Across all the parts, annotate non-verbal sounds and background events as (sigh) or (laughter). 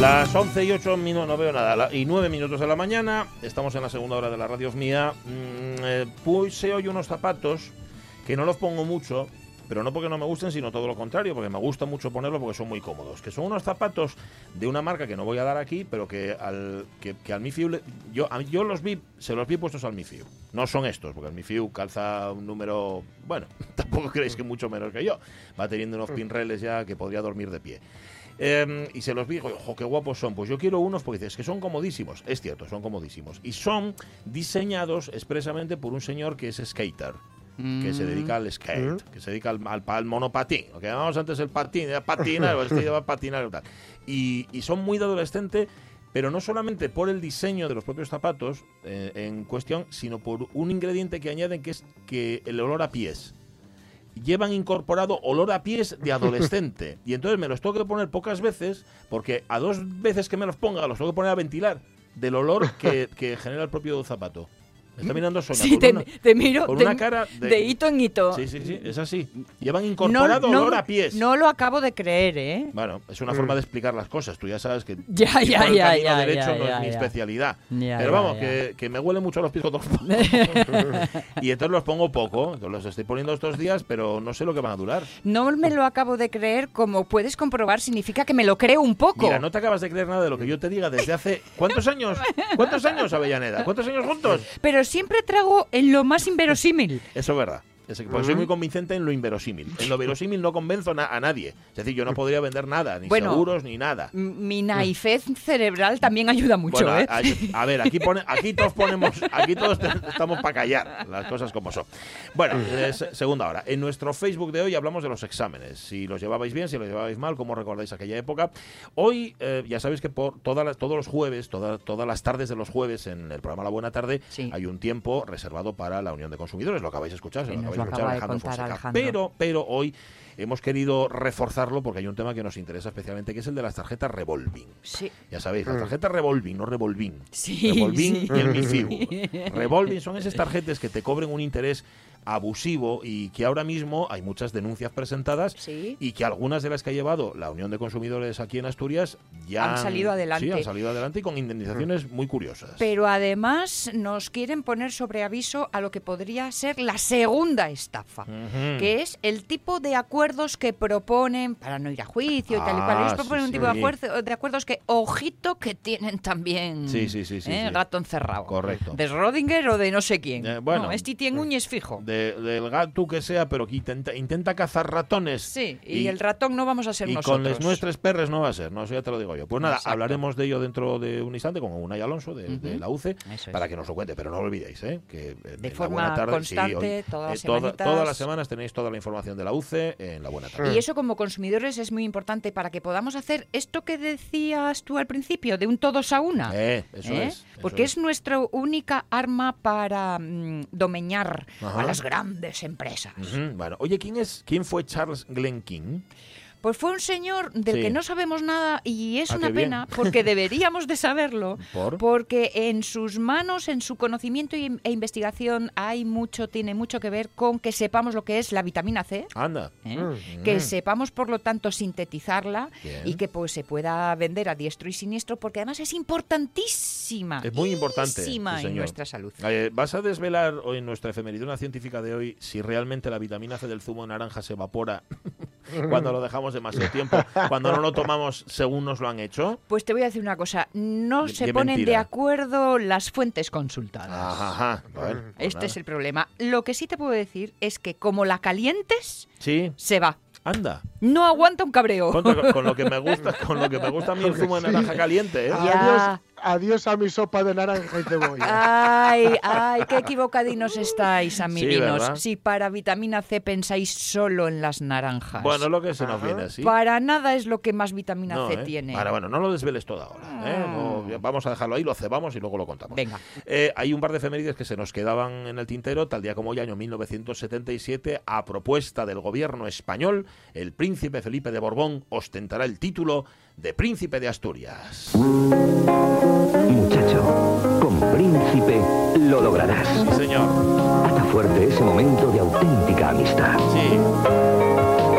Las 11 y 8 minutos, no veo nada, y 9 minutos de la mañana, estamos en la segunda hora de la radio mía. Mm, eh, puse hoy unos zapatos que no los pongo mucho, pero no porque no me gusten, sino todo lo contrario, porque me gusta mucho ponerlos porque son muy cómodos. Que son unos zapatos de una marca que no voy a dar aquí, pero que al, que, que al Mifiu, le- yo, a- yo los vi, se los vi puestos al Mifiu. No son estos, porque el Mifiu calza un número, bueno, (laughs) tampoco creéis que mucho menos que yo. Va teniendo unos pinreles ya que podría dormir de pie. Eh, y se los vi, digo, ojo, qué guapos son. Pues yo quiero unos porque dices que son comodísimos. Es cierto, son comodísimos. Y son diseñados expresamente por un señor que es skater. Que se dedica al skate, que se dedica al, al, al monopatín. Lo que llamamos antes el patín, era patinar, o este lleva patinar y tal. Y, y son muy de adolescente, pero no solamente por el diseño de los propios zapatos eh, en cuestión, sino por un ingrediente que añaden que es que el olor a pies llevan incorporado olor a pies de adolescente. (laughs) y entonces me los tengo que poner pocas veces, porque a dos veces que me los ponga los tengo que poner a ventilar del olor que, que genera el propio zapato. Me está mirando Sonia. Sí, con te, una- te miro con una cara de- de hito en hito. Sí, sí, sí, es así. Llevan incorporado olor a pies. No lo acabo de creer, ¿eh? Bueno, es una forma de explicar las cosas. Tú ya sabes que (laughs) Ya, ya, el ya, derecho ya, no ya, es mi especialidad. Pero vamos. Que, que me huele mucho los pies los (laughs) Y entonces los pongo poco. Los estoy poniendo estos días, pero no sé lo que van a durar. No me lo acabo de creer, como puedes comprobar, significa que me lo creo un poco. Mira, no te acabas de creer nada de lo que yo te diga desde hace... ¿Cuántos años? ¿Cuántos años, Avellaneda? ¿Cuántos años juntos? Pero siempre trago en lo más inverosímil. Eso es verdad. Es porque soy muy convincente en lo inverosímil. En lo (laughs) verosímil no convenzo na- a nadie. Es decir, yo no podría vender nada, ni Bueno, seguros, ni nada. Mi naifez cerebral también ayuda mucho, Bueno, ¿eh? a, a ver, aquí, pone, aquí todos ponemos, aquí todos estamos para callar las cosas como son. Bueno, eh, se- segunda hora. En nuestro Facebook de hoy hablamos de los exámenes. Si los llevabais bien, si los llevabais mal, cómo recordáis aquella época. Hoy, eh, ya sabéis que por todas las- todos los jueves, toda- todas las tardes de los jueves en el programa La Buena Tarde, Sí. hay un tiempo reservado para la Unión de Consumidores. Lo acabáis de escuchar, se lo acabáis lo acaba de Alejandro contar Fonseca. Alejandro. Pero, pero hoy hemos querido reforzarlo porque hay un tema que nos interesa especialmente, que es el de las tarjetas revolving. Sí. Ya sabéis, las tarjetas revolving, no revolving. Sí, revolving sí. y el (laughs) revolving son esas tarjetas que te cobren un interés abusivo y que ahora mismo hay muchas denuncias presentadas Sí. y que algunas de las que ha llevado la Unión de Consumidores aquí en Asturias ya Han salido adelante. Sí, han salido adelante y con indemnizaciones muy curiosas. Pero además nos quieren poner sobre aviso a lo que podría ser la segunda estafa, que es el tipo de acuerdos que proponen para no ir a juicio y tal y cual. Ah, Ellos proponen sí, un tipo de, acuerdo- de acuerdos que, ojito, que tienen también Sí, sí, sí, sí, ¿eh? gato encerrado. Correcto. De Schrödinger o de no sé quién. Eh, bueno, no, este tiene uñes fijo. De- del gato que sea, pero que intenta, intenta cazar ratones. Sí, y, el ratón no vamos a ser y nosotros. con los nuestros perres no va a ser, no, eso ya te lo digo yo. Pues nada, Exacto. hablaremos de ello dentro de un instante con Unai Alonso de, de Ujú. la UCE Eso es. para que nos lo cuente, pero no lo olvidéis, ¿eh? que en De la forma Buena tarde, constante, hoy, todas las eh, toda- todas las semanas tenéis toda la información de la UCE en la Buena tarde. Y eso como consumidores es muy importante para que podamos hacer esto que decías tú al principio, de un todos a una. Eh, eso ¿eh? es. eso Porque es. es nuestra única arma para mm, domeñar Ajá. a las grandes empresas. Bueno, oye, ¿quién es quién fue Charles Glenn King? Pues fue un señor del Sí. que no sabemos nada y es Ah, una bien. pena porque (laughs) deberíamos de saberlo. ¿Por? Porque en sus manos, en su conocimiento e investigación hay mucho, tiene mucho que ver con que sepamos lo que es la vitamina C. Anda. ¿eh? Mm. que sepamos por lo tanto sintetizarla Bien. y que pues se pueda vender a diestro y siniestro porque además es importantísima Es muy importante, sí, en nuestra salud Eh, ¿Vas a desvelar hoy en nuestra efemeridona científica de hoy si realmente la vitamina C del zumo de naranja se evapora (laughs) cuando lo dejamos demasiado tiempo, cuando no lo tomamos según nos lo han hecho? pues te voy a decir una cosa. No se ponen de acuerdo las fuentes consultadas. Ajá, ajá. Bueno, pues este nada. es el problema. Lo que sí te puedo decir es que como la calientes Sí, se va. Anda. no aguanta un cabreo. Con lo que me (laughs) gusta, con lo que me gusta a mí el zumo de naranja caliente, ¿eh? ya adiós a mi sopa de naranja y cebolla. Ay, ay, qué equivocadinos estáis, amiguinos. ¿verdad? si para vitamina C pensáis solo en las naranjas. Bueno, lo que se nos Ajá. viene así. Para nada es lo que más vitamina No, C ¿eh? tiene. Ahora, bueno, no lo desveles todo ahora. ¿eh? No, ya vamos a dejarlo ahí, lo cebamos y luego lo contamos. Venga. Eh, hay un par de efemérides que se nos quedaban en el tintero, tal día como hoy, año 1977, a propuesta del gobierno español, el príncipe Felipe de Borbón ostentará el título de príncipe de Asturias. Muchacho, con Príncipe lo lograrás. Sí, señor. Ata fuerte ese momento de auténtica amistad. Sí,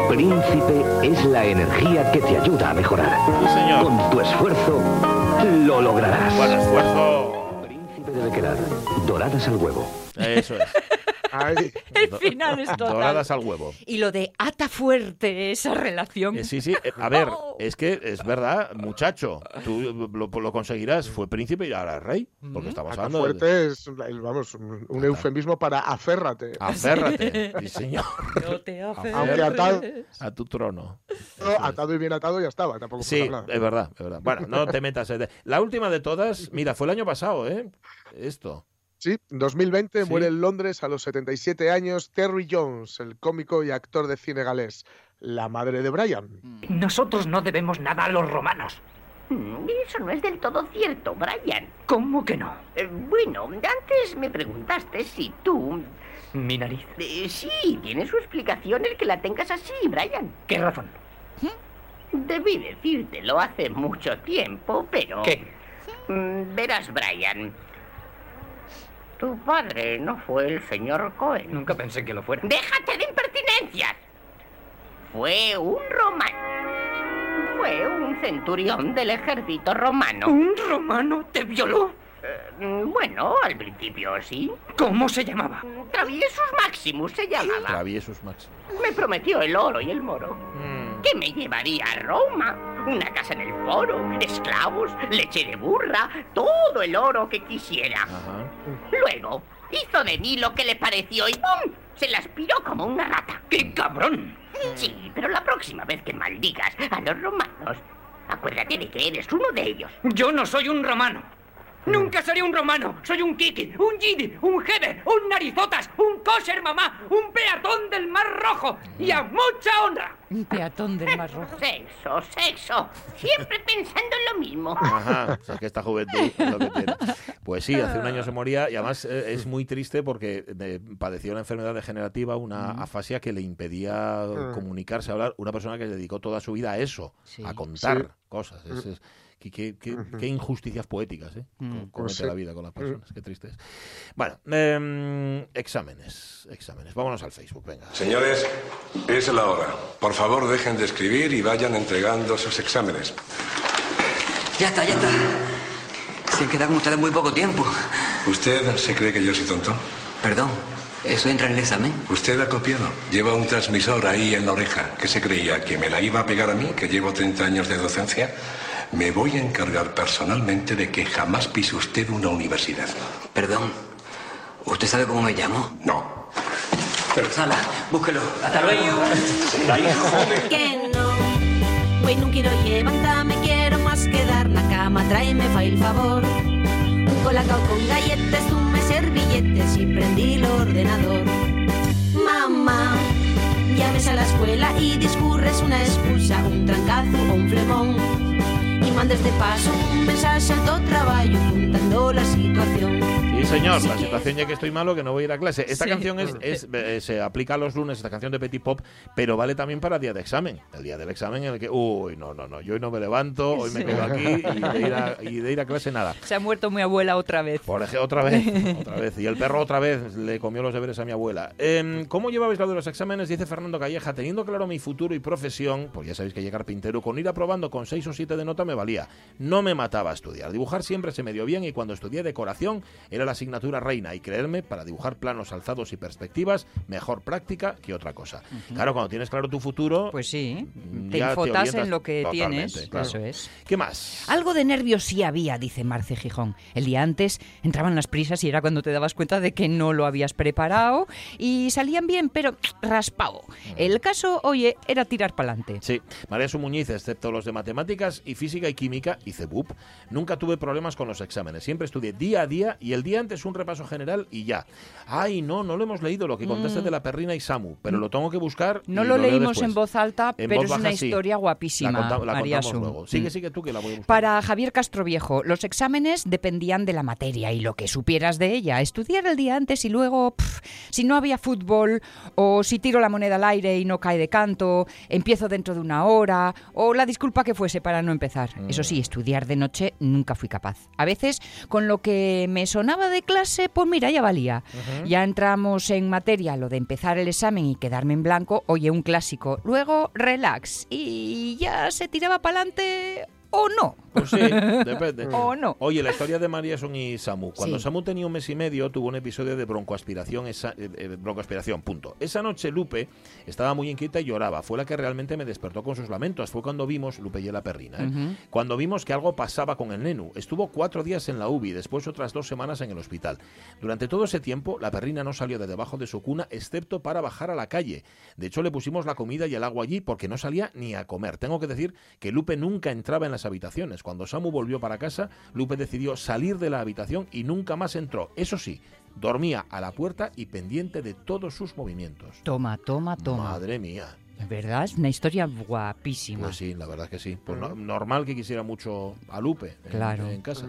Príncipe es la energía que te ayuda a mejorar. sí, señor. Con tu esfuerzo lo lograrás. Buen esfuerzo. Príncipe debe quedar doradas al huevo. Eso es. Ay, (laughs) El final es total. Doradas al huevo. Y lo de ata fuerte esa relación. Eh, sí, sí. eh, a ver, es que es verdad, muchacho. Tú lo, lo conseguirás. Fue príncipe y ahora es rey. Porque estamos Ata hablando de... fuerte es, vamos, un un eufemismo para aférrate. Aférrate. Sí, (laughs) señor. No te Aunque atado, A tu trono. atado y bien atado ya estaba, tampoco Sí, es verdad, es verdad. Bueno, no te metas. La última de todas, mira, fue el año pasado, ¿eh? Esto. Sí, en 2020 Sí. muere en Londres a los 77 años Terry Jones, el cómico y actor de cine galés, la madre de Brian. Nosotros no debemos nada a los romanos. Mm, Eso no es del todo cierto, Brian. ¿Cómo que no? Eh, bueno, antes me preguntaste si tú... Mi nariz. eh, sí, tiene su explicación el que la tengas así, Brian. ¿Qué razón? Debí decírtelo hace mucho tiempo, pero... ¿Qué? Mm, Verás, Brian. Tu padre no fue el señor Cohen. Nunca pensé que lo fuera. ¡Déjate de impertinencias! Fue un romano. Fue un centurión del ejército romano. ¿Un romano te violó? Eh, bueno, al principio sí. ¿Cómo se llamaba? Traviesus Maximus se llamaba. Traviesus Max. Me prometió el oro y el moro. Mm. Que me llevaría a Roma. Una casa en el foro, esclavos, leche de burra, todo el oro que quisiera. Luego, hizo de mí lo que le pareció y ¡pum! Se la aspiró como una rata. ¡Qué cabrón! Sí, pero la próxima vez que maldigas a los romanos, acuérdate de que eres uno de ellos. Yo no soy un romano. Nunca seré un romano. Soy un kiki, un gidi, un jebe, un narizotas, un kosher mamá, un peatón del Mar Rojo. Y a mucha honra. Un peatón del Mar Rojo. Sexo, sexo. Siempre pensando en lo mismo. Ajá, o sea, que esta juventud es lo que tiene. Pues sí, hace un año se moría y además eh, es muy triste porque eh, padeció una enfermedad degenerativa, una afasia que le impedía Mm. comunicarse, hablar. Una persona que dedicó toda su vida a eso, Sí. a contar Sí. cosas. Es- es- qué, qué- qué- qué injusticias poéticas, ¿eh? Mm. Comete Pues sí. la vida con las personas, qué triste es. Bueno, em, exámenes, exámenes. Vámonos al Facebook, venga. Señores, es la hora. Por favor, dejen de escribir y vayan entregando sus exámenes. Ya está, ya está. Se queda con ustedes muy poco tiempo. ¿Usted se cree que yo soy tonto? Perdón, ¿eso entra en el examen? Usted ha copiado. Lleva un transmisor ahí en la oreja. ¿Qué se creía? ¿Que me la iba a pegar a mí, que llevo 30 años de docencia? Me voy a encargar personalmente de que jamás pise usted una universidad. Perdón. ¿Usted sabe cómo me llamo? No. Sala, búsquelo. Hasta luego. que no. Hoy no quiero levantarme, quiero más que dar la cama. Tráeme fa el favor. Un colacao con galletas, un me servillete y prendí el ordenador. Mamá, llames a la escuela y discurres una excusa, un trancazo o un flemón. animan desde paso Un mensaxe alto traballo, fundando a situación. Sí, señor, la situación ya que estoy malo, que no voy a ir a clase. Esta Sí. canción es, es- eh, se aplica a los lunes, esta canción de Petit Pop, pero vale también para día de examen. El día del examen en el que, uy, no, no, no, yo hoy no me levanto, hoy me quedo aquí y de, ir a, y de ir a clase nada. Se ha muerto mi abuela otra vez. Por ejemplo, otra vez, (laughs) otra vez. Y el perro otra vez le comió los deberes a mi abuela. Em, ¿Cómo llevabais lo de los exámenes? Dice Fernando Calleja, teniendo claro mi futuro y profesión, pues ya sabéis que llegar pintero, con ir aprobando con 6 o 7 de nota me valía. No me mataba a estudiar. Dibujar siempre se me dio bien y cuando estudié decoración era la asignatura reina y creerme, para dibujar planos alzados y perspectivas, mejor práctica que otra cosa. Claro, cuando tienes claro tu futuro... Pues sí, mm, te orientas en lo que tienes. claro. Eso es. ¿Qué más? Algo de nervios sí había, dice Marce Gijón. El día antes entraban las prisas y era cuando te dabas cuenta de que no lo habías preparado y salían bien, pero raspado. El caso, oye, era tirar para adelante. Sí, María Sumuñiz, excepto los de matemáticas y física y química, hice BUP. Nunca tuve problemas con los exámenes. Siempre estudié día a día y el día antes un repaso general y ya. Ay, no, no lo hemos leído, lo que contaste Mm. de la perrina y Samu, pero lo tengo que buscar. No y lo leo leímos en voz alta, En pero voz es una baja, sí. historia guapísima, La, conta- la María contamos luego. Sigue, Mm. sigue tú que la voy a buscar. Para Javier Castroviejo, los exámenes dependían de la materia y lo que supieras de ella. Estudiar el día antes y luego, pf, si no había fútbol, o si tiro la moneda al aire y no cae de canto, empiezo dentro de una hora, o la disculpa que fuese para no empezar. Eso sí, estudiar de noche nunca fui capaz. A veces, con lo que me sonaba de clase, pues mira, ya valía. Ya entramos en materia, lo de empezar el examen y quedarme en blanco, oye, un clásico. Luego, relax. Y ya se tiraba para adelante o no. Pues sí, (laughs) depende. O no. Oye, la historia de Marieson y Samu. Cuando Sí. Samu tenía un mes y medio, tuvo un episodio de broncoaspiración, esa, eh, eh, broncoaspiración, punto. Esa noche Lupe estaba muy inquieta y lloraba. Fue la que realmente me despertó con sus lamentos. Fue cuando vimos, Lupe y la perrina, ¿eh? Cuando vimos que algo pasaba con el nenu. Estuvo cuatro días en la UBI, después otras dos semanas en el hospital. Durante todo ese tiempo, la perrina no salió de debajo de su cuna, excepto para bajar a la calle. De hecho, le pusimos la comida y el agua allí porque no salía ni a comer. Tengo que decir que Lupe nunca entraba en las habitaciones. Cuando Samu volvió para casa, Lupe decidió salir de la habitación y nunca más entró. Eso sí, dormía a la puerta y pendiente de todos sus movimientos. Toma, toma, toma. Madre mía. ¿Verdad? Es una historia guapísima. Pues sí, la verdad es que sí. Pues no- normal que quisiera mucho a Lupe en, Claro. en casa.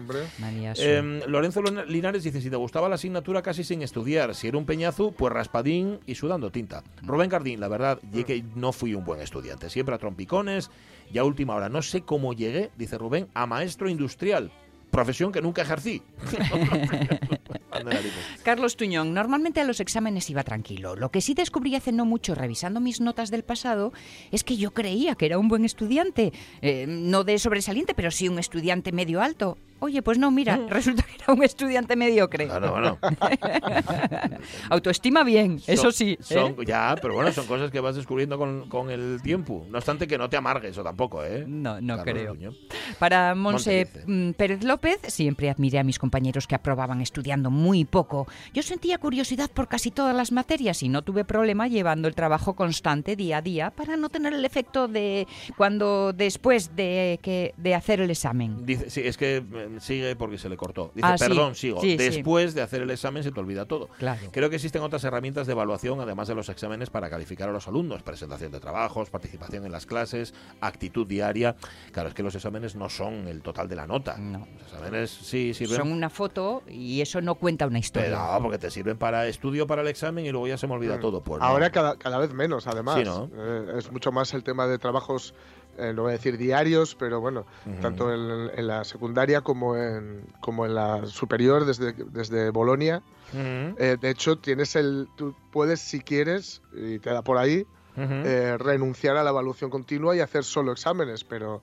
Eh, Lorenzo Linares dice, si te gustaba la asignatura casi sin estudiar, si era un peñazo, pues raspadín y sudando tinta. Rubén Gardín, la verdad, y que no fui un buen estudiante, siempre a trompicones, y a última hora, no sé cómo llegué, dice Rubén, a maestro industrial, profesión que nunca ejercí. (laughs) (laughs) Carlos Tuñón, normalmente a los exámenes iba tranquilo. Lo que sí descubrí hace no mucho revisando mis notas del pasado es que yo creía que era un buen estudiante. Eh, no de sobresaliente, pero sí un estudiante medio alto. Oye, pues no, mira, resulta que era un estudiante mediocre. Claro, bueno. (laughs) Autoestima bien, eso sí. ¿eh? son- Ya, pero bueno, son cosas que vas descubriendo con, con el tiempo. No obstante que no te amargues eso tampoco, ¿eh? No, no Carlos creo. Para Monse mm, Pérez López, siempre admiré a mis compañeros que aprobaban estudiando muy poco. Yo sentía curiosidad por casi todas las materias y no tuve problema llevando el trabajo constante día a día para no tener el efecto de cuando después de, que, de hacer el examen. Dice, sí, es que eh, sigue porque se le cortó. Dice, Ah, sí. perdón, sigo. Sí, sí. Después de hacer el examen se te olvida todo. Claro. Creo que existen otras herramientas de evaluación, además de los exámenes, para calificar a los alumnos. Presentación de trabajos, participación en las clases, actitud diaria. Claro, es que los exámenes no son el total de la nota. Los exámenes sí sirven. Son una foto y eso no cuenta una historia. Pero no, porque te sirven para estudio para el examen y luego ya se me olvida todo. Pues no. Ahora cada, cada vez menos, además. Sí, ¿no? Eh, es mucho más el tema de trabajos, eh, no voy a decir diarios, pero bueno, tanto en, en la secundaria como en, como en la superior, desde, desde Bolonia. Eh, de hecho, tienes el, tú puedes, si quieres, y te da por ahí, eh, renunciar a la evaluación continua y hacer solo exámenes, pero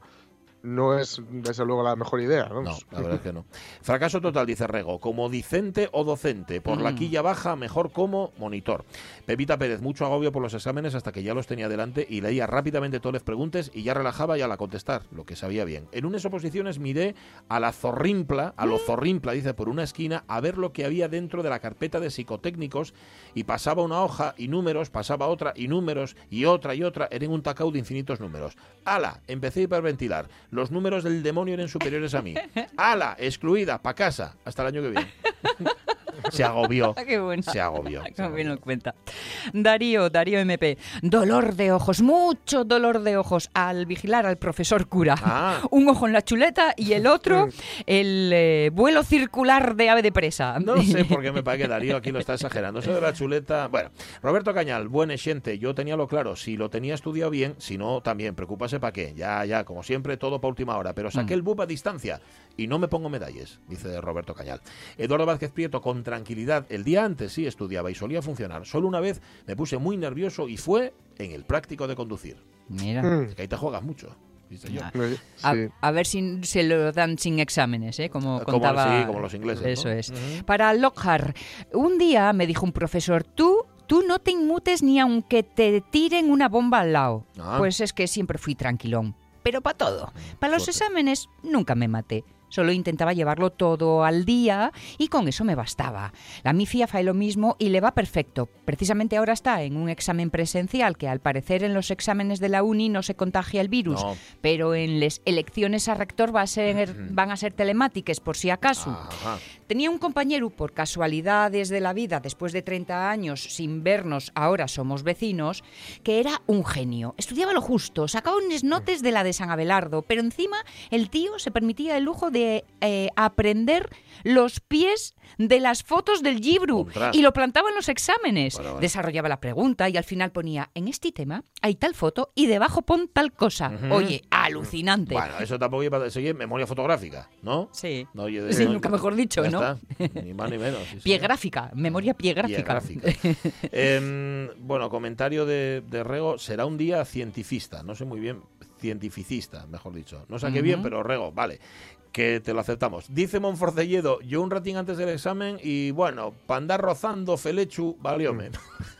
no es, desde luego, la mejor idea. No, la verdad es que no. Fracaso total, dice Rego. Como docente o docente, por la Mm. quilla baja, mejor como monitor. Pepita Pérez, mucho agobio por los exámenes hasta que ya los tenía delante y leía rápidamente todas las preguntas y ya relajaba ya la contestar, lo que sabía bien. En unas oposiciones miré a la zorrimpla, a lo zorrimpla, dice, por una esquina, a ver lo que había dentro de la carpeta de psicotécnicos y pasaba una hoja y números, pasaba otra y números y otra y otra, eran un tacao de infinitos números. ¡Hala! Empecé a hiperventilar. Los números del demonio eran superiores a mí. ¡Hala! Excluida, pa' casa. Hasta el año que viene. (laughs) Se agobió. (laughs) Ah, Qué bueno. Se agobió. Qué bien lo cuenta. Darío, Darío MP. Dolor de ojos, mucho dolor de ojos al vigilar al profesor cura. Ah. (laughs) Un ojo en la chuleta y el otro (laughs) el eh, vuelo circular de ave de presa. No sé por qué me parece que Darío aquí lo está exagerando. Eso de la chuleta. Bueno, Roberto Cañal, buen gente. Yo tenía lo claro. Si lo tenía estudiado bien, si no, también. Preocúpase para qué. Ya, ya, como siempre, todo para última hora. Pero saqué Mm. el BUP a distancia y no me pongo medallas, dice Roberto Cañal. Eduardo Vázquez Prieto, con tranquilidad. El día antes sí estudiaba y solía funcionar. Solo una vez me puse muy nervioso y fue en el práctico de conducir. Mira. Mm. Es que ahí te juegas mucho. Sí, señor. A, a ver si se lo dan sin exámenes, ¿eh? como Como- contaba. sí, como los ingleses, ¿no? Eso es. Para Lockhart, un día me dijo un profesor, tú, tú no te inmutes ni aunque te tiren una bomba al lado. Ah. Pues es que siempre fui tranquilón. Pero para todo. Para los exámenes nunca me maté. Solo intentaba llevarlo todo al día y con eso me bastaba. La Mifia fae lo mismo y le va perfecto. Precisamente ahora está en un examen presencial que al parecer en los exámenes de la uni no se contagia el virus, No. pero en las elecciones a rector va a ser, van a ser telemáticas por si acaso. Ajá. Tenía un compañero por casualidades de la vida, después de 30 años sin vernos, ahora somos vecinos, que era un genio. Estudiaba lo justo, sacaba unos notes de la de San Abelardo, pero encima el tío se permitía el lujo de eh, aprender los pies de las fotos del Ostras. y lo plantaba en los exámenes. Bueno, bueno. Desarrollaba la pregunta y al final ponía, en este tema hay tal foto y debajo pon tal cosa. Oye, alucinante. Bueno, eso tampoco iba a seguir memoria fotográfica, ¿no? Sí. No, de- Sí, no- nunca mejor dicho, ya ¿no? está. Ni más ni menos. sí, Pie gráfica, memoria pie gráfica. (laughs) Em, bueno, comentario de, de Rego. Será un día cientifista. No sé muy bien. Cientificista, mejor dicho. No sé qué bien, pero Rego, vale. Que te lo aceptamos. Dice Monforcelledo, yo un ratín antes del examen y bueno, para andar rozando Felechu, valióme. (laughs)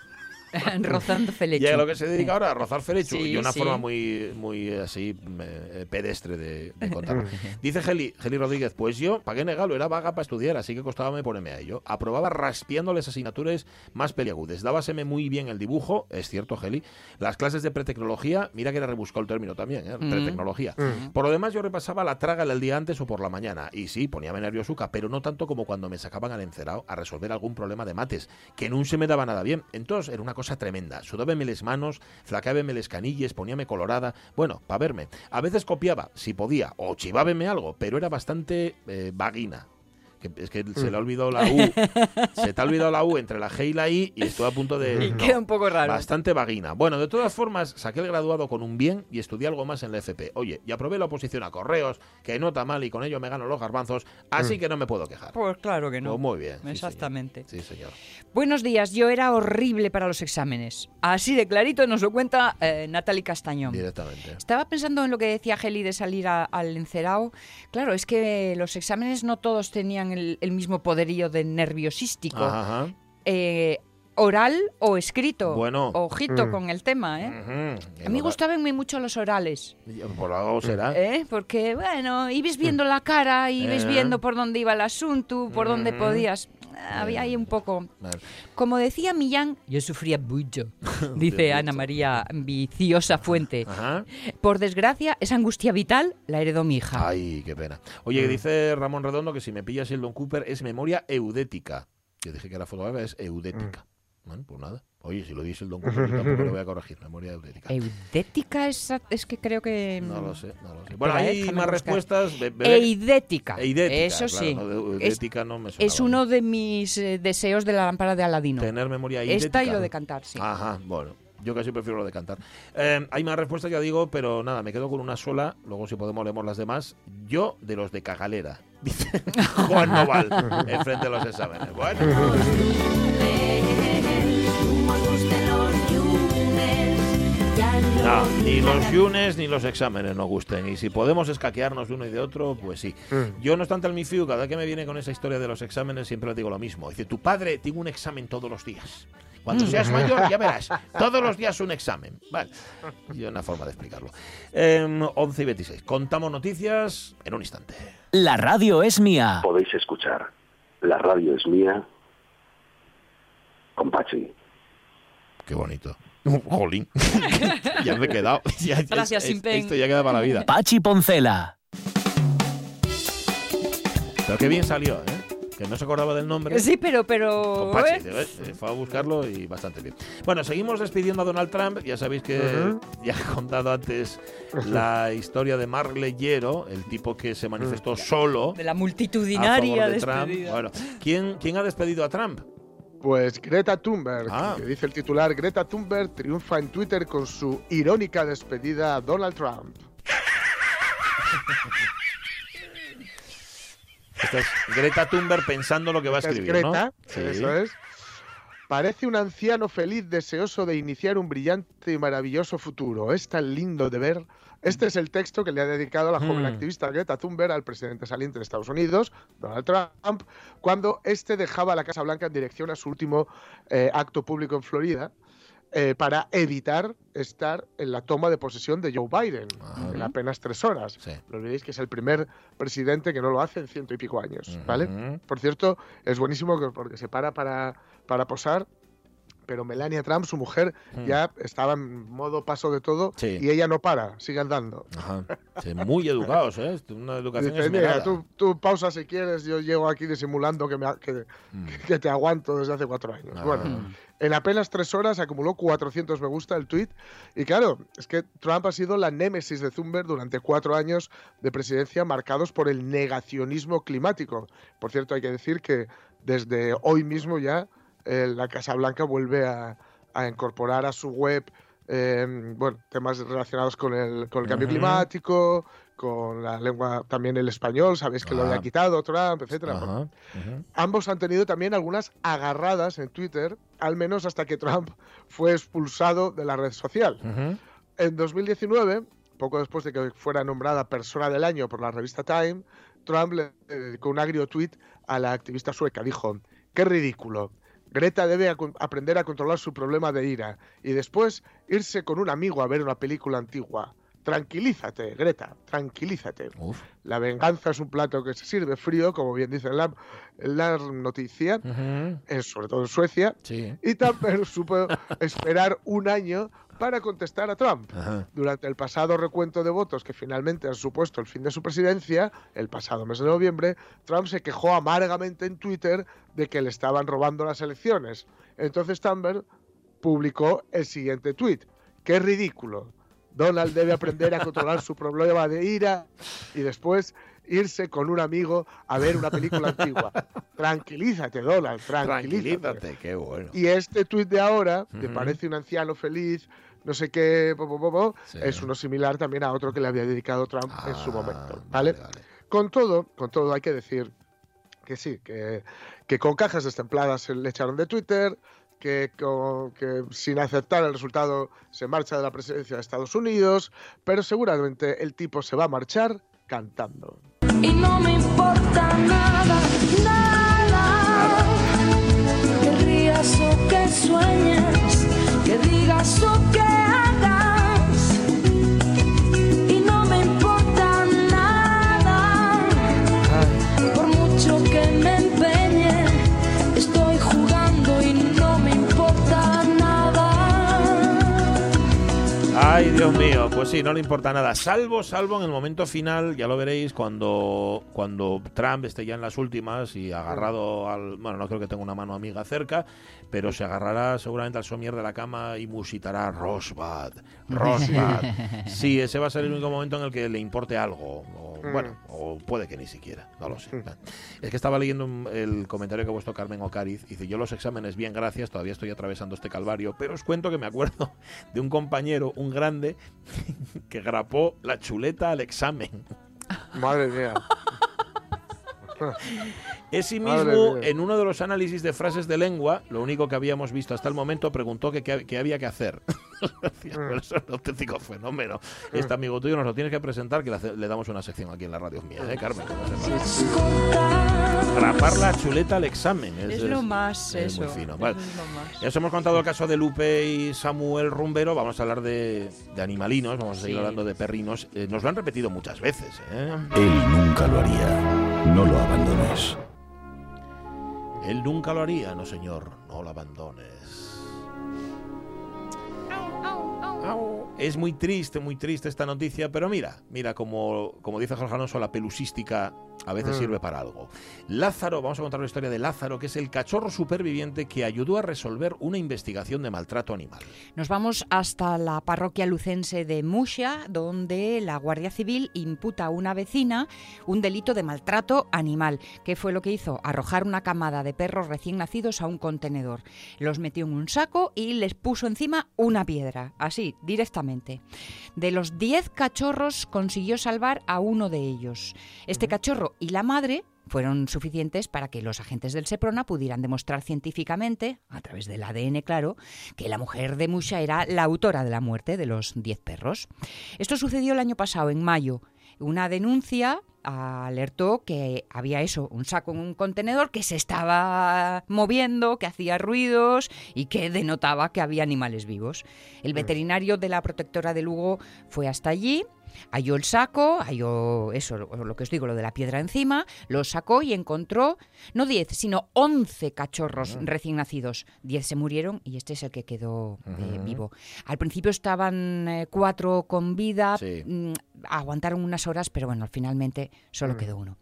(laughs) Rozando Felechu. Y a lo que se dedica ahora a rozar Felechu. Sí, y una sí. forma muy, muy así eh, pedestre de, de (laughs) contarlo. Dice Geli, Geli Rodríguez, pues yo, ¿para qué negarlo? Era vaga para estudiar, así que costaba me ponerme a ello. Aprobaba raspiando las asignaturas más peliagudes. Dábaseme muy bien el dibujo, es cierto, Geli. Las clases de pretecnología, mira que era rebuscado el término también, ¿eh? Mm. pretecnología. Por lo demás, yo repasaba la traga el día antes o por la mañana. Y sí, poníame nerviosuca, pero no tanto como cuando me sacaban al encerado a resolver algún problema de mates, que no se me daba nada bien. Entonces era una cosa tremenda. Sudábeme les manos, flaqueábeme les canilles, poníame colorada. Bueno, para verme. A veces copiaba, si podía, o chivábeme algo, pero era bastante eh, vaguina. Que, es que se le ha olvidado la U. (laughs) se te ha olvidado la U entre la G y la I y estoy a punto de. (laughs) Y no. queda un poco raro. Bastante vagina. Bueno, de todas formas, saqué el graduado con un bien y estudié algo más en la FP. Oye, y aprobé la oposición a correos, que nota mal y con ello me gano los garbanzos, así que no me puedo quejar. Pues claro que no. Pues muy bien. sí, señor. Exactamente. Sí, señor. Buenos días, yo era horrible para los exámenes. Así de clarito nos lo cuenta eh, Natalie Castañón. Directamente. Estaba pensando en lo que decía Geli de salir a- al encerado. Claro, es que los exámenes no todos tenían el, el mismo poderío de nerviosístico. Ajá. Eh, oral o escrito. Bueno. Ojito Mm. con el tema, ¿eh? A mí gustaban muy mucho los orales. Por algo será. ¿Eh? Porque, bueno, ibas viendo la cara, ibas Eh. viendo por dónde iba el asunto, por dónde podías. Había ahí un poco. Como decía Millán, yo sufría mucho, (laughs) dice Ana. María Viciosa Fuente. Ajá. Por desgracia, esa angustia vital la heredó mi hija. Ay, qué pena. Oye, que dice Ramón Redondo que si me pillas el Don Cooper es memoria eudética. Yo dije que era fotográfica, es eudética. Bueno, pues nada. Oye, si lo dice el Don yo tampoco lo voy a (laughs) corregir. Memoria eudética. Eudética es, es que creo que... No lo sé, no lo sé. Bueno, hay más buscar. respuestas. Be- Eidética. Eidética, Eso claro, sí. no, de- Es- no me suena. Es uno de mis eh, deseos de la lámpara de Aladino. Tener memoria eidética. Esta y lo de cantar, sí. Ajá, bueno. Yo casi prefiero lo de cantar. Eh, hay más respuestas, ya digo, pero nada, me quedo con una sola. Luego, si podemos, leemos las demás. Yo, de los de cagalera. (laughs) Dice (laughs) Juan Noval, en frente a los exámenes. Bueno. No, ni los yunes ni los exámenes nos gusten. Y si podemos escaquearnos de uno y de otro, pues sí. Yo, no obstante, al MIFIU, cada vez que me viene con esa historia de los exámenes, siempre le digo lo mismo. Dice, tu padre tiene un examen todos los días. Cuando seas mayor, ya verás. (laughs) Todos los días un examen. Vale. Y una forma de explicarlo. Em, 11 y 26. Contamos noticias en un instante. La radio es mía. Podéis escuchar La radio es mía con Pachi. Qué bonito. (laughs) Jolín. (laughs) ya me he quedado. (laughs) Ya- Gracias, es- Simpen. Esto ya queda para la vida. Pachi Poncela. Pero qué bien salió, ¿eh? Que no se acordaba del nombre. Sí, pero... pero Con Pachi, ¿eh? ¿eh? Fue a buscarlo y bastante bien. Bueno, seguimos despidiendo a Donald Trump. Ya sabéis que Ujú. ya he contado antes la historia de Mark Leyero, el tipo que se manifestó solo De la a multitudinaria favor de Trump. despedida. Bueno, ¿quién, ¿quién ha despedido a Trump? Pues Greta Thunberg, Ah. que dice el titular, Greta Thunberg triunfa en Twitter con su irónica despedida a Donald Trump. Esta es Greta Thunberg pensando lo que va a Es escribir, Greta, ¿no? Sí. eso es. Parece un anciano feliz deseoso de iniciar un brillante y maravilloso futuro. Es tan lindo de ver. Este es el texto que le ha dedicado la joven Mm. activista Greta Thunberg al presidente saliente de Estados Unidos, Donald Trump, cuando este dejaba la Casa Blanca en dirección a su último eh, acto público en Florida eh, para evitar estar en la toma de posesión de Joe Biden en apenas tres horas. No olvidéis que es el primer presidente que no lo hace en ciento y pico años, ¿vale? Por cierto, es buenísimo que- porque se para para, para posar, pero Melania Trump, su mujer, Mm. ya estaba en modo paso de todo Sí. y ella no para, sigue andando. Ajá. Sí, muy educados, ¿eh? Una educación Dice, mira, tú, tú pausa si quieres, yo llego aquí disimulando que, me, que, (laughs) que te aguanto desde hace cuatro años. Ah. Bueno, en apenas tres horas acumuló 400 me gusta el tweet. Y claro, es que Trump ha sido la némesis de Thunberg durante cuatro años de presidencia marcados por el negacionismo climático. Por cierto, hay que decir que desde hoy mismo ya eh, la Casa Blanca vuelve a, a incorporar a su web eh, bueno, temas relacionados con el, con el cambio climático, con la lengua, también el español, sabéis que lo Ah. había quitado Trump, ujú. Ambos han tenido también algunas agarradas en Twitter, al menos hasta que Trump fue expulsado de la red social. En 2019, poco después de que fuera nombrada persona del año por la revista Time, Trump le dedicó un agrio tweet a la activista sueca. Dijo, qué ridículo. Greta debe aprender a controlar su problema de ira y después irse con un amigo a ver una película antigua. Tranquilízate, Greta, tranquilízate. La venganza es un plato que se sirve frío, como bien dice la, la noticia, eh, sobre todo en Suecia, Sí. y también supo esperar un año para contestar a Trump. Ajá. Durante el pasado recuento de votos que finalmente han supuesto el fin de su presidencia, el pasado mes de noviembre, Trump se quejó amargamente en Twitter de que le estaban robando las elecciones. Entonces Thunberg publicó el siguiente tuit. ¡Qué ridículo! Donald debe aprender a controlar su problema de ira y después irse con un amigo a ver una película antigua. Tranquilízate, Donald, tranquilízate. Tranquilízate, qué bueno. Y este tuit de ahora, que parece un anciano feliz, no sé qué, Sí. es uno similar también a otro que le había dedicado Trump en su Ah, momento. ¿vale? Con todo, con todo hay que decir que sí, que, que con cajas destempladas se le echaron de Twitter, que, con- que sin aceptar el resultado se marcha de la presidencia de Estados Unidos, pero seguramente el tipo se va a marchar cantando. Y no me importa nada. Dios mío, pues sí, no le importa nada. Salvo, salvo en el momento final, ya lo veréis, cuando, cuando Trump esté ya en las últimas y agarrado al. Bueno, no creo que tenga una mano amiga cerca, pero se agarrará seguramente al somier de la cama y musitará Rosbad. Rosbad. (laughs) Sí, ese va a ser el único momento en el que le importe algo. O, Mm. bueno, o puede que ni siquiera, no lo sé. Es que estaba leyendo un- el comentario que ha puesto Carmen Ocariz. Dice: Yo los exámenes, bien, gracias, todavía estoy atravesando este calvario, pero os cuento que me acuerdo (laughs) de un compañero, un grande, (laughs) que grapó la chuleta al examen. Madre mía. (laughs) Ese Madre mismo, mía. en uno de los análisis de frases de lengua, lo único que habíamos visto hasta el momento, preguntó que qué que había que hacer. (laughs) Mm. "Pero Eso es un auténtico fenómeno. Este amigo tuyo nos lo tienes que presentar, que le, hace- le damos una sección aquí en la radio mía, ¿eh, Carmen? Grapar la chuleta al examen. Es lo más es eso. muy fino. Vale. es lo más. Ya os hemos contado el caso de Lupe y Samuel Rumbero. Vamos a hablar de, de animalinos, vamos a seguir Sí. hablando de perrinos. Eh, nos lo han repetido muchas veces. ¿eh? Él nunca lo haría. No lo abandones. Él nunca lo haría, no señor, no lo abandones. Es muy triste, muy triste esta noticia, pero mira, mira, como, como dice Jorge Alonso, la pelusística a veces Mm. sirve para algo. Lázaro, vamos a contar la historia de Lázaro, que es el cachorro superviviente que ayudó a resolver una investigación de maltrato animal. Nos vamos hasta la parroquia lucense de Musha, donde la Guardia Civil imputa a una vecina un delito de maltrato animal. ¿Qué fue lo que hizo? Arrojar una camada de perros recién nacidos a un contenedor. Los metió en un saco y les puso encima una piedra, así, directamente. De los 10 cachorros consiguió salvar a uno de ellos. Este cachorro y la madre fueron suficientes para que los agentes del Seprona pudieran demostrar científicamente, a través del ADN claro, que la mujer de Musha era la autora de la muerte de los 10 perros. Esto sucedió el año pasado, en mayo. Una denuncia alertó que había eso, un saco en un contenedor que se estaba moviendo, que hacía ruidos y que denotaba que había animales vivos. El veterinario de la protectora de Lugo fue hasta allí, halló el saco, halló eso, lo lo que os digo, lo de la piedra encima, lo sacó y encontró no 10, sino 11 cachorros recién nacidos. 10 se murieron y este es el que quedó eh, vivo. Al principio estaban eh, cuatro con vida, Sí. mm, aguantaron unas horas, pero bueno, finalmente solo quedó uno.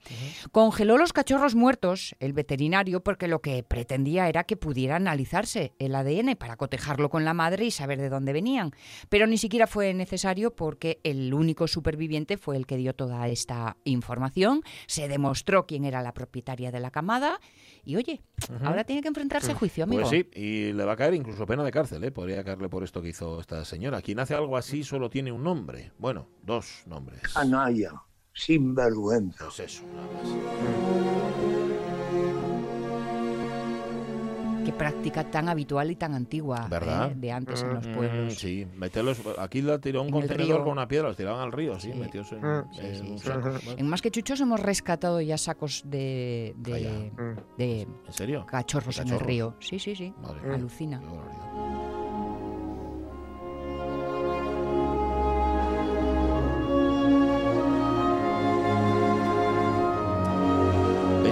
Congeló los cachorros muertos, el veterinario, porque lo que pretendía era que pudiera analizarse el ADN para cotejarlo con la madre y saber de dónde venían. Pero ni siquiera fue necesario porque el único superviviente fue el que dio toda esta información. Se demostró quién era la propietaria de la camada y oye, Ujú. ahora tiene que enfrentarse a juicio, amigo. Pues sí, y le va a caer incluso pena de cárcel, ¿eh? Podría caerle por esto que hizo esta señora. Quien hace algo así solo tiene un nombre. Bueno, dos nombres. Anaya, sinvergüenza. Pues eso, nada más. Qué práctica tan habitual y tan antigua ¿Verdad? ¿eh? de antes en los Mm, pueblos. sí, meterlos. Aquí la tiró un En contenedor con una piedra, los tiraban al río, sí, metidos en, Mm. en un sí, saco. sí. Bueno. En Más que Chuchos hemos rescatado ya sacos de, de, Calla. de ¿En serio? cachorros, en el río. Sí, sí, sí. Madre. Alucina.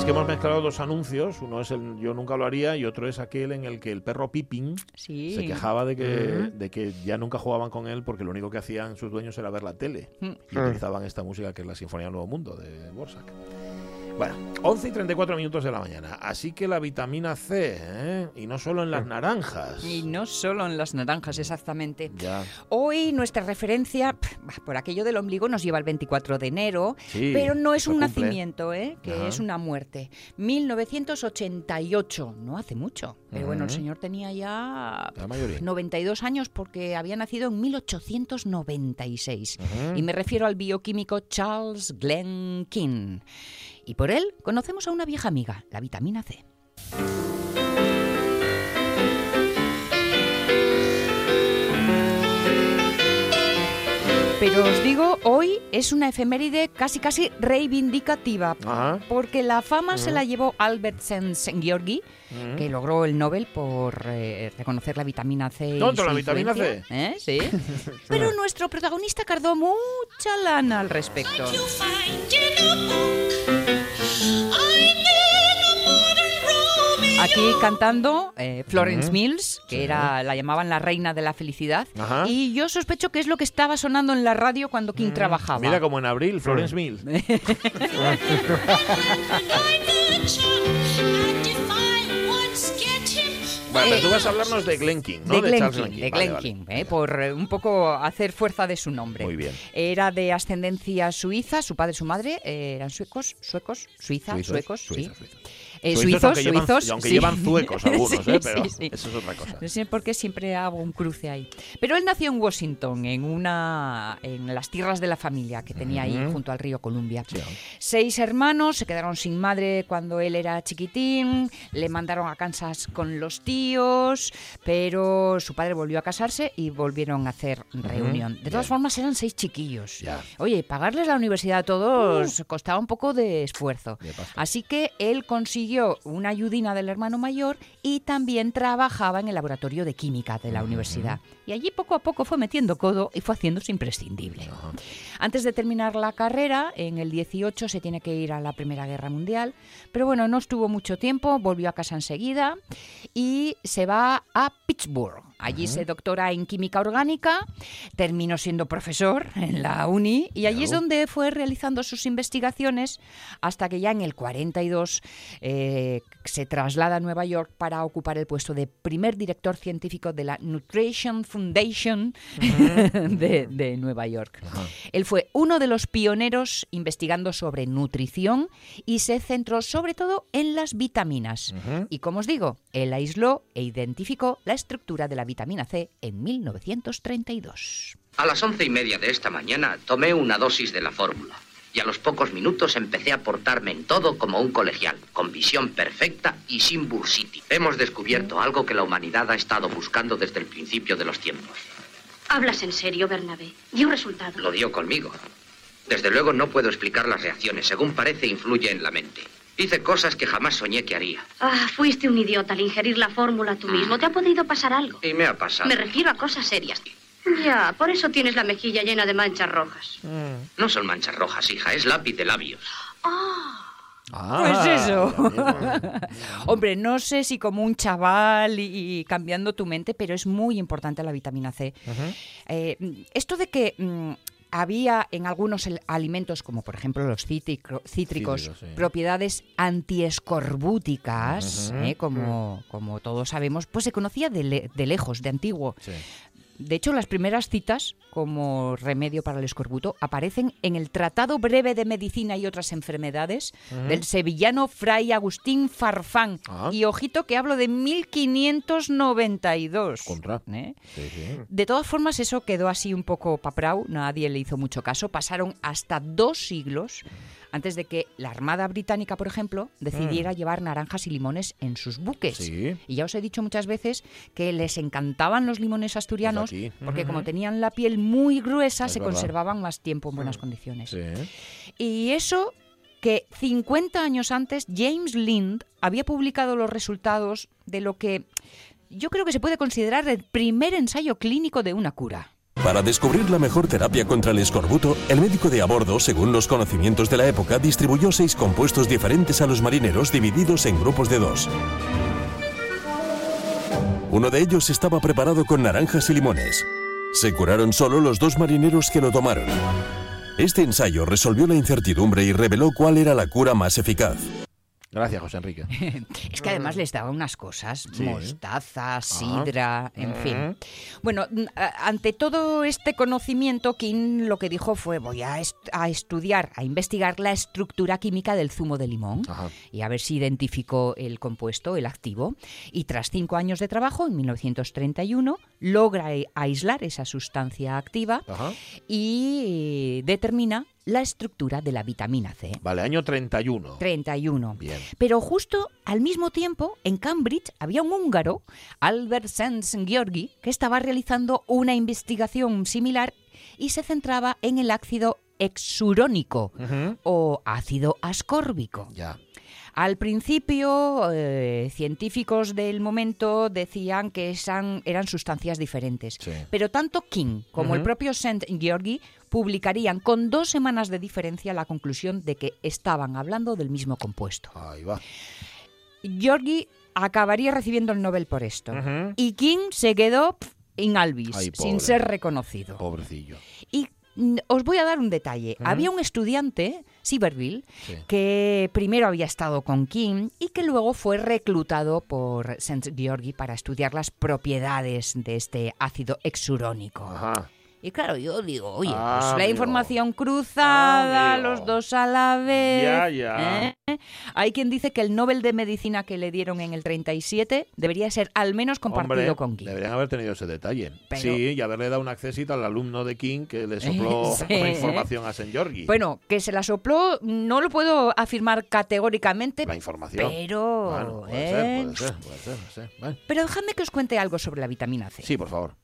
Que hemos mezclado dos anuncios. Uno es el Yo nunca lo haría y otro es aquel en el que el perro Pippin Sí. se quejaba de que, Ujú. de que ya nunca jugaban con él porque lo único que hacían sus dueños era ver la tele. Mm. Y utilizaban esta música que es la Sinfonía del Nuevo Mundo de Borsak. Bueno, 11 y 34 minutos de la mañana. Así que la vitamina C, ¿eh? y no solo en las naranjas. Y no solo en las naranjas, exactamente. Ya. Hoy nuestra referencia por aquello del ombligo nos lleva al 24 de enero, Sí, pero no es un cumple. nacimiento, ¿eh? que Ajá. es una muerte. 1988, no hace mucho. Pero bueno, el señor tenía ya La mayoría. 92 años porque había nacido en 1896. Ujú. Y me refiero al bioquímico Charles Glenn King. Y por él conocemos a una vieja amiga, la vitamina C. Pero os digo, hoy es una efeméride casi casi reivindicativa, Ajá. porque la fama se la llevó Albert Ujú. que logró el Nobel por eh, reconocer la vitamina C. y ¿Tonto, la vitamina influencia. ¿Eh? Sí. (laughs) Pero nuestro protagonista cardó mucha lana al respecto. Aquí cantando eh, Florence. Mills, que Sí. era la llamaban la reina de la felicidad, Ajá. y yo sospecho que es lo que estaba sonando en la radio cuando King trabajaba. Mira como en abril, Florence Mill. Bueno, (laughs) pero tú vas a hablarnos de Glenn King, ¿no? de Glenn Charles King, de Vale. King, eh, por eh, un poco hacer fuerza de su nombre. Muy bien. Era de ascendencia suiza, su padre y su madre eh, eran suecos, suecos, suiza, Suizos, suecos, sí. suizos. Eh, Suizos, suizos, aunque llevan- suizos, aunque sí. llevan zuecos (laughs) algunos, Sí, ¿eh? Pero sí, eso es otra cosa. No sé por qué siempre hago un cruce ahí. Pero él nació en Washington, en una, en las tierras de la familia que tenía ahí junto al río Columbia. Seis hermanos se quedaron sin madre cuando él era chiquitín, le mandaron a Kansas con los tíos, pero su padre volvió a casarse y volvieron a hacer reunión. De todas bien. formas, eran seis chiquillos. Ya. Oye, pagarles la universidad a todos Uh. costaba un poco de esfuerzo. Así que él consiguió una ayudina del hermano mayor y también trabajaba en el laboratorio de química de la universidad. Y allí poco a poco fue metiendo codo y fue haciéndose imprescindible. Antes de terminar la carrera, en el 18 se tiene que ir a la Primera Guerra Mundial, pero bueno, no estuvo mucho tiempo, volvió a casa enseguida y se va a Pittsburgh. Allí se doctora en química orgánica, terminó siendo profesor en la uni y allí es Claro. donde fue realizando sus investigaciones hasta que ya en el 42 eh, se traslada a Nueva York para ocupar el puesto de primer director científico de la Nutrition Foundation (laughs) de, de Nueva York. Él fue uno de los pioneros investigando sobre nutrición y se centró sobre todo en las vitaminas. Y como os digo, él aisló e identificó la estructura de la vitamina C en 1932. A las once y media de esta mañana tomé una dosis de la fórmula. Y a los pocos minutos empecé a portarme en todo como un colegial, con visión perfecta y sin bursity. Hemos descubierto algo que la humanidad ha estado buscando desde el principio de los tiempos. Hablas en serio, Bernabé. Dio resultado. Lo dio conmigo. Desde luego no puedo explicar las reacciones. Según parece, influye en la mente. Hice cosas que jamás soñé que haría. Ah, fuiste un idiota al ingerir la fórmula tú mismo. ¿Te ha podido pasar algo? Y me ha pasado. Me refiero a cosas serias. Ya, por eso tienes la mejilla llena de manchas rojas. No son manchas rojas, hija. Es lápiz de labios. Pues eso. (laughs) Hombre, no sé si como un chaval y, y cambiando tu mente, pero es muy importante la vitamina C. Eh, esto de que mm, había en algunos alimentos, como por ejemplo los cítrico- cítricos, sí. propiedades antiescorbúticas, eh, como, como todos sabemos, pues se conocía de, le- de lejos, de antiguo. De hecho, las primeras citas como remedio para el escorbuto aparecen en el Tratado Breve de Medicina y otras enfermedades del sevillano Fray Agustín Farfán. Y ojito que hablo de 1592. Contra. ¿eh? Sí, sí. De todas formas, eso quedó así un poco paprau, nadie le hizo mucho caso. Pasaron hasta dos siglos antes de que la Armada Británica, por ejemplo, decidiera llevar naranjas y limones en sus buques. Sí. Y ya os he dicho muchas veces que les encantaban los limones asturianos Pues porque como tenían la piel muy gruesa, Es se verdad. conservaban más tiempo en buenas condiciones. Sí. Y eso que 50 años antes James Lind había publicado los resultados de lo que yo creo que se puede considerar el primer ensayo clínico de una cura. Para descubrir la mejor terapia contra el escorbuto, el médico de a bordo, según los conocimientos de la época, distribuyó seis compuestos diferentes a los marineros divididos en grupos de dos. Uno de ellos estaba preparado con naranjas y limones. Se curaron solo los dos marineros que lo tomaron. Este ensayo resolvió la incertidumbre y reveló cuál era la cura más eficaz. Gracias, José Enrique. (laughs) Es que además les daba unas cosas, Sí. mostaza, sidra, en fin. Ujú. Bueno, mm, ante todo este conocimiento, King lo que dijo fue voy a, est- a estudiar, a investigar la estructura química del zumo de limón y a ver si identificó el compuesto, el activo. Y tras cinco años de trabajo, en 1931, logra aislar esa sustancia activa y eh, determina la estructura de la vitamina C. Vale, año 31. 31. Bien. Pero justo al mismo tiempo, en Cambridge había un húngaro, Albert Sanz Georgi, que estaba realizando una investigación similar y se centraba en el ácido exurónico o ácido ascórbico. Ya. Al principio, eh, científicos del momento decían que eran sustancias diferentes, pero tanto King como el propio Saint Georgi publicarían con dos semanas de diferencia la conclusión de que estaban hablando del mismo compuesto. Ahí va. Georgi acabaría recibiendo el Nobel por esto. Y King se quedó pf, in albis, Ay, sin ser reconocido. Pobrecillo. Y mm, os voy a dar un detalle. Había un estudiante, Siberville, Sí. que primero había estado con King y que luego fue reclutado por St. Georgi para estudiar las propiedades de este ácido exurónico. Y claro, yo digo, oye, pues Ah, la información cruzada, Amigo. los dos a la vez. Ya, ya. ¿eh? Hay quien dice que el Nobel de Medicina que le dieron en el 37 debería ser al menos compartido Hombre, con King. Deberían haber tenido ese detalle. Pero- Sí, y haberle dado un accesito al alumno de King que le (laughs) sopló Sí. la información a St. Georgi. Bueno, que se la sopló, no lo puedo afirmar categóricamente. La información. Pero. Bueno, puede ¿eh? ser, puede ser, puede ser. Bueno. Pero dejadme que os cuente algo sobre la vitamina C. Sí, por favor.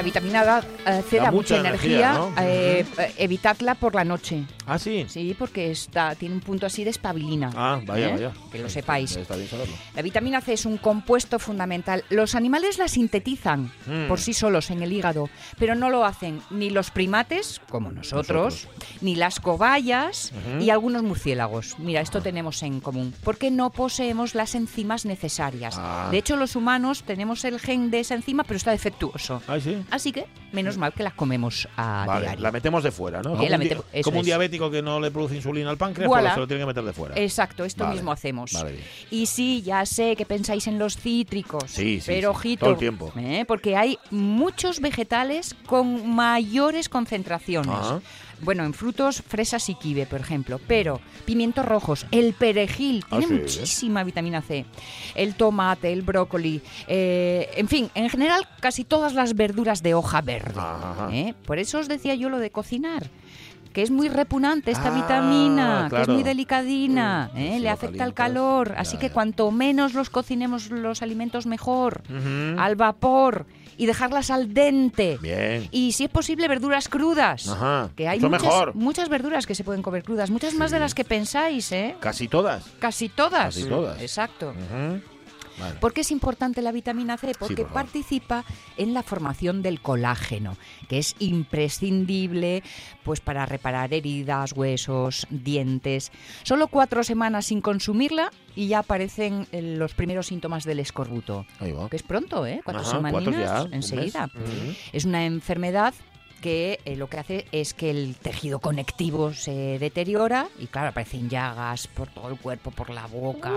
La vitamina eh, C Da da, mucha mucha energía, energía. ¿no? eh, eh, evitadla por la noche. Ah, sí. Sí, porque está, tiene un punto así de espabilina. Ah, vaya, ¿eh? vaya. Que lo sepáis. Está bien saberlo. La vitamina C es un compuesto fundamental. Los animales la sintetizan Mm. por sí solos en el hígado, pero no lo hacen ni los primates, como nosotros, ni las cobayas y algunos murciélagos. Mira, esto tenemos en común, porque no poseemos las enzimas necesarias. Ah. De hecho, los humanos tenemos el gen de esa enzima, pero está defectuoso. Ah, sí. Así que menos mal que las comemos a Vale, diario. la metemos de fuera, ¿no? Eh, Como, la un, metemos- como diabético que no le produce insulina al páncreas, Voilà. pues se lo tiene que meter de fuera. Exacto, esto Vale. mismo hacemos. Vale, bien. Y sí, ya sé que pensáis en los cítricos. Sí, sí, Pero sí, ojito. todo el tiempo. ¿eh? Porque hay muchos vegetales con mayores concentraciones. Ajá. Bueno, en frutos, fresas y kibe, por ejemplo. Pero pimientos rojos, el perejil, Ah, tiene ¿eh? muchísima vitamina C. El tomate, el brócoli, eh, en fin, en general casi todas las verduras de hoja verde. ¿eh? Por eso os decía yo lo de cocinar. Que es muy repugnante esta Ah, vitamina, que es muy delicadina, ¿eh? si le afecta al calientas, calor. Así que cuanto menos los cocinemos los alimentos mejor, al vapor y dejarlas al dente. Bien. Y si es posible, verduras crudas. Ajá, Que hay muchas, mejor. muchas verduras que se pueden comer crudas, muchas más de las que pensáis, ¿eh? Casi todas. Casi todas. Casi todas. Exacto. Ujú. Vale. ¿Por qué es importante la vitamina C? Porque por participa en la formación del colágeno, que es imprescindible pues para reparar heridas, huesos, dientes. Solo cuatro semanas sin consumirla y ya aparecen eh, los primeros síntomas del escorbuto. Ahí va. Que es pronto, ¿eh? Cuatro Ajá, mes. enseguida. Es una enfermedad que eh, lo que hace es que el tejido conectivo se deteriora y claro, aparecen llagas por todo el cuerpo, por la boca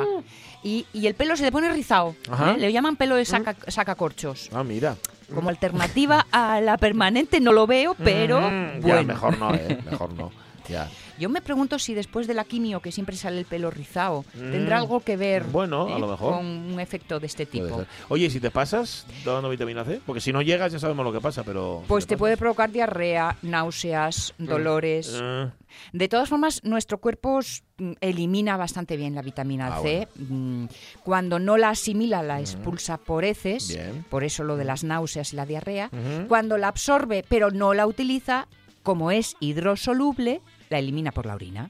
y, y el pelo se le pone rizado. ¿eh? Le llaman pelo de saca, sacacorchos. Ah, mira. Como alternativa a la permanente no lo veo, pero Mm, bueno. Ya, mejor no, ¿eh? (laughs) Mejor no. Ya. Yo me pregunto si después de la quimio, que siempre sale el pelo rizado, Mm. tendrá algo que ver Bueno, a ¿eh? lo mejor. con un efecto de este tipo. Oye, ¿y si te pasas dando vitamina C? Porque si no llegas ya sabemos lo que pasa, pero... Pues te puede provocar diarrea, náuseas, dolores. Eh, De todas formas, nuestro cuerpo mm, elimina bastante bien la vitamina Ah, C. Mm, Cuando no la asimila, la expulsa por heces. Bien. Por eso lo de las náuseas y la diarrea. Cuando la absorbe, pero no la utiliza, como es hidrosoluble, la elimina por la orina.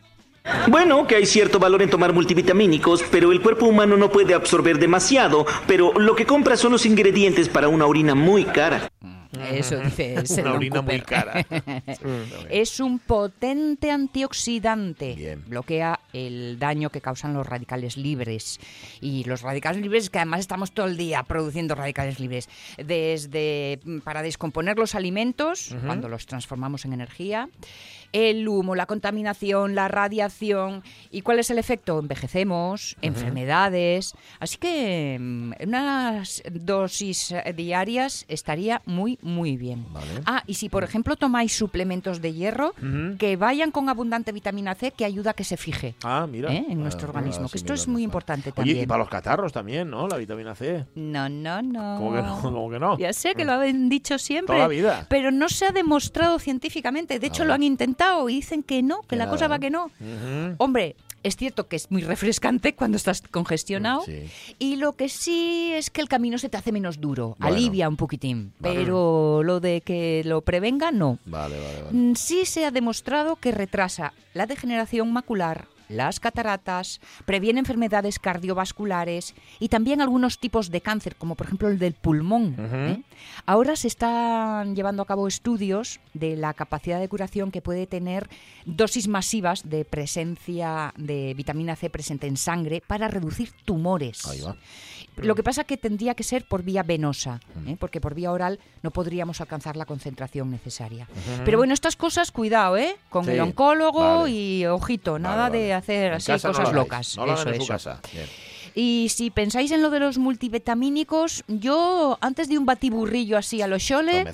Bueno, que hay cierto valor en tomar multivitamínicos, pero el cuerpo humano no puede absorber demasiado, pero lo que compra son los ingredientes para una orina muy cara. Eso dice Una orina muy Cooper. cara. (laughs) es un potente antioxidante. Bloquea el daño que causan los radicales libres. Y los radicales libres, que además estamos todo el día produciendo radicales libres. Desde mm, para descomponer los alimentos, Ujú. cuando los transformamos en energía, el humo, la contaminación, la radiación. ¿Y cuál es el efecto? Envejecemos, enfermedades. Así que mm, unas dosis eh, diarias estaría muy, muy bien. Ah, y si por ejemplo tomáis suplementos de hierro, que vayan con abundante vitamina C que ayuda a que se fije Ah, mira. ¿eh? en Ah, nuestro ah, organismo. sí, que esto mira, es muy importante Oye, también. y para los catarros también, ¿no? La vitamina C. No, no, no. ¿Cómo que no? (laughs) ¿Cómo que no? Ya sé que lo han dicho siempre. Toda la vida. Pero no se ha demostrado científicamente. De hecho, lo han intentado y dicen que no, que la cosa va que no. Hombre, es cierto que es muy refrescante (laughs) cuando estás congestionado. Sí. Y lo que sí es que el camino se te hace menos duro, Bueno. alivia un poquitín. Vale. Pero lo de que lo prevenga, no. Vale, vale, vale. Mm, Sí se ha demostrado que retrasa la degeneración macular, las cataratas, previene enfermedades cardiovasculares y también algunos tipos de cáncer, como por ejemplo el del pulmón. ¿eh? Ahora se están llevando a cabo estudios de la capacidad de curación que puede tener dosis masivas de presencia de vitamina C presente en sangre para reducir tumores. Ahí va. Lo que pasa que tendría que ser por vía venosa, ¿eh? porque por vía oral no podríamos alcanzar la concentración necesaria. Pero bueno, estas cosas, cuidado, ¿eh? Con Sí, el oncólogo vale. y ojito, nada Vale, de hacer así no cosas locas. No eso, en eso. casa. Bien. Y si pensáis en lo de los multivitamínicos, yo antes de un batiburrillo así a los chole,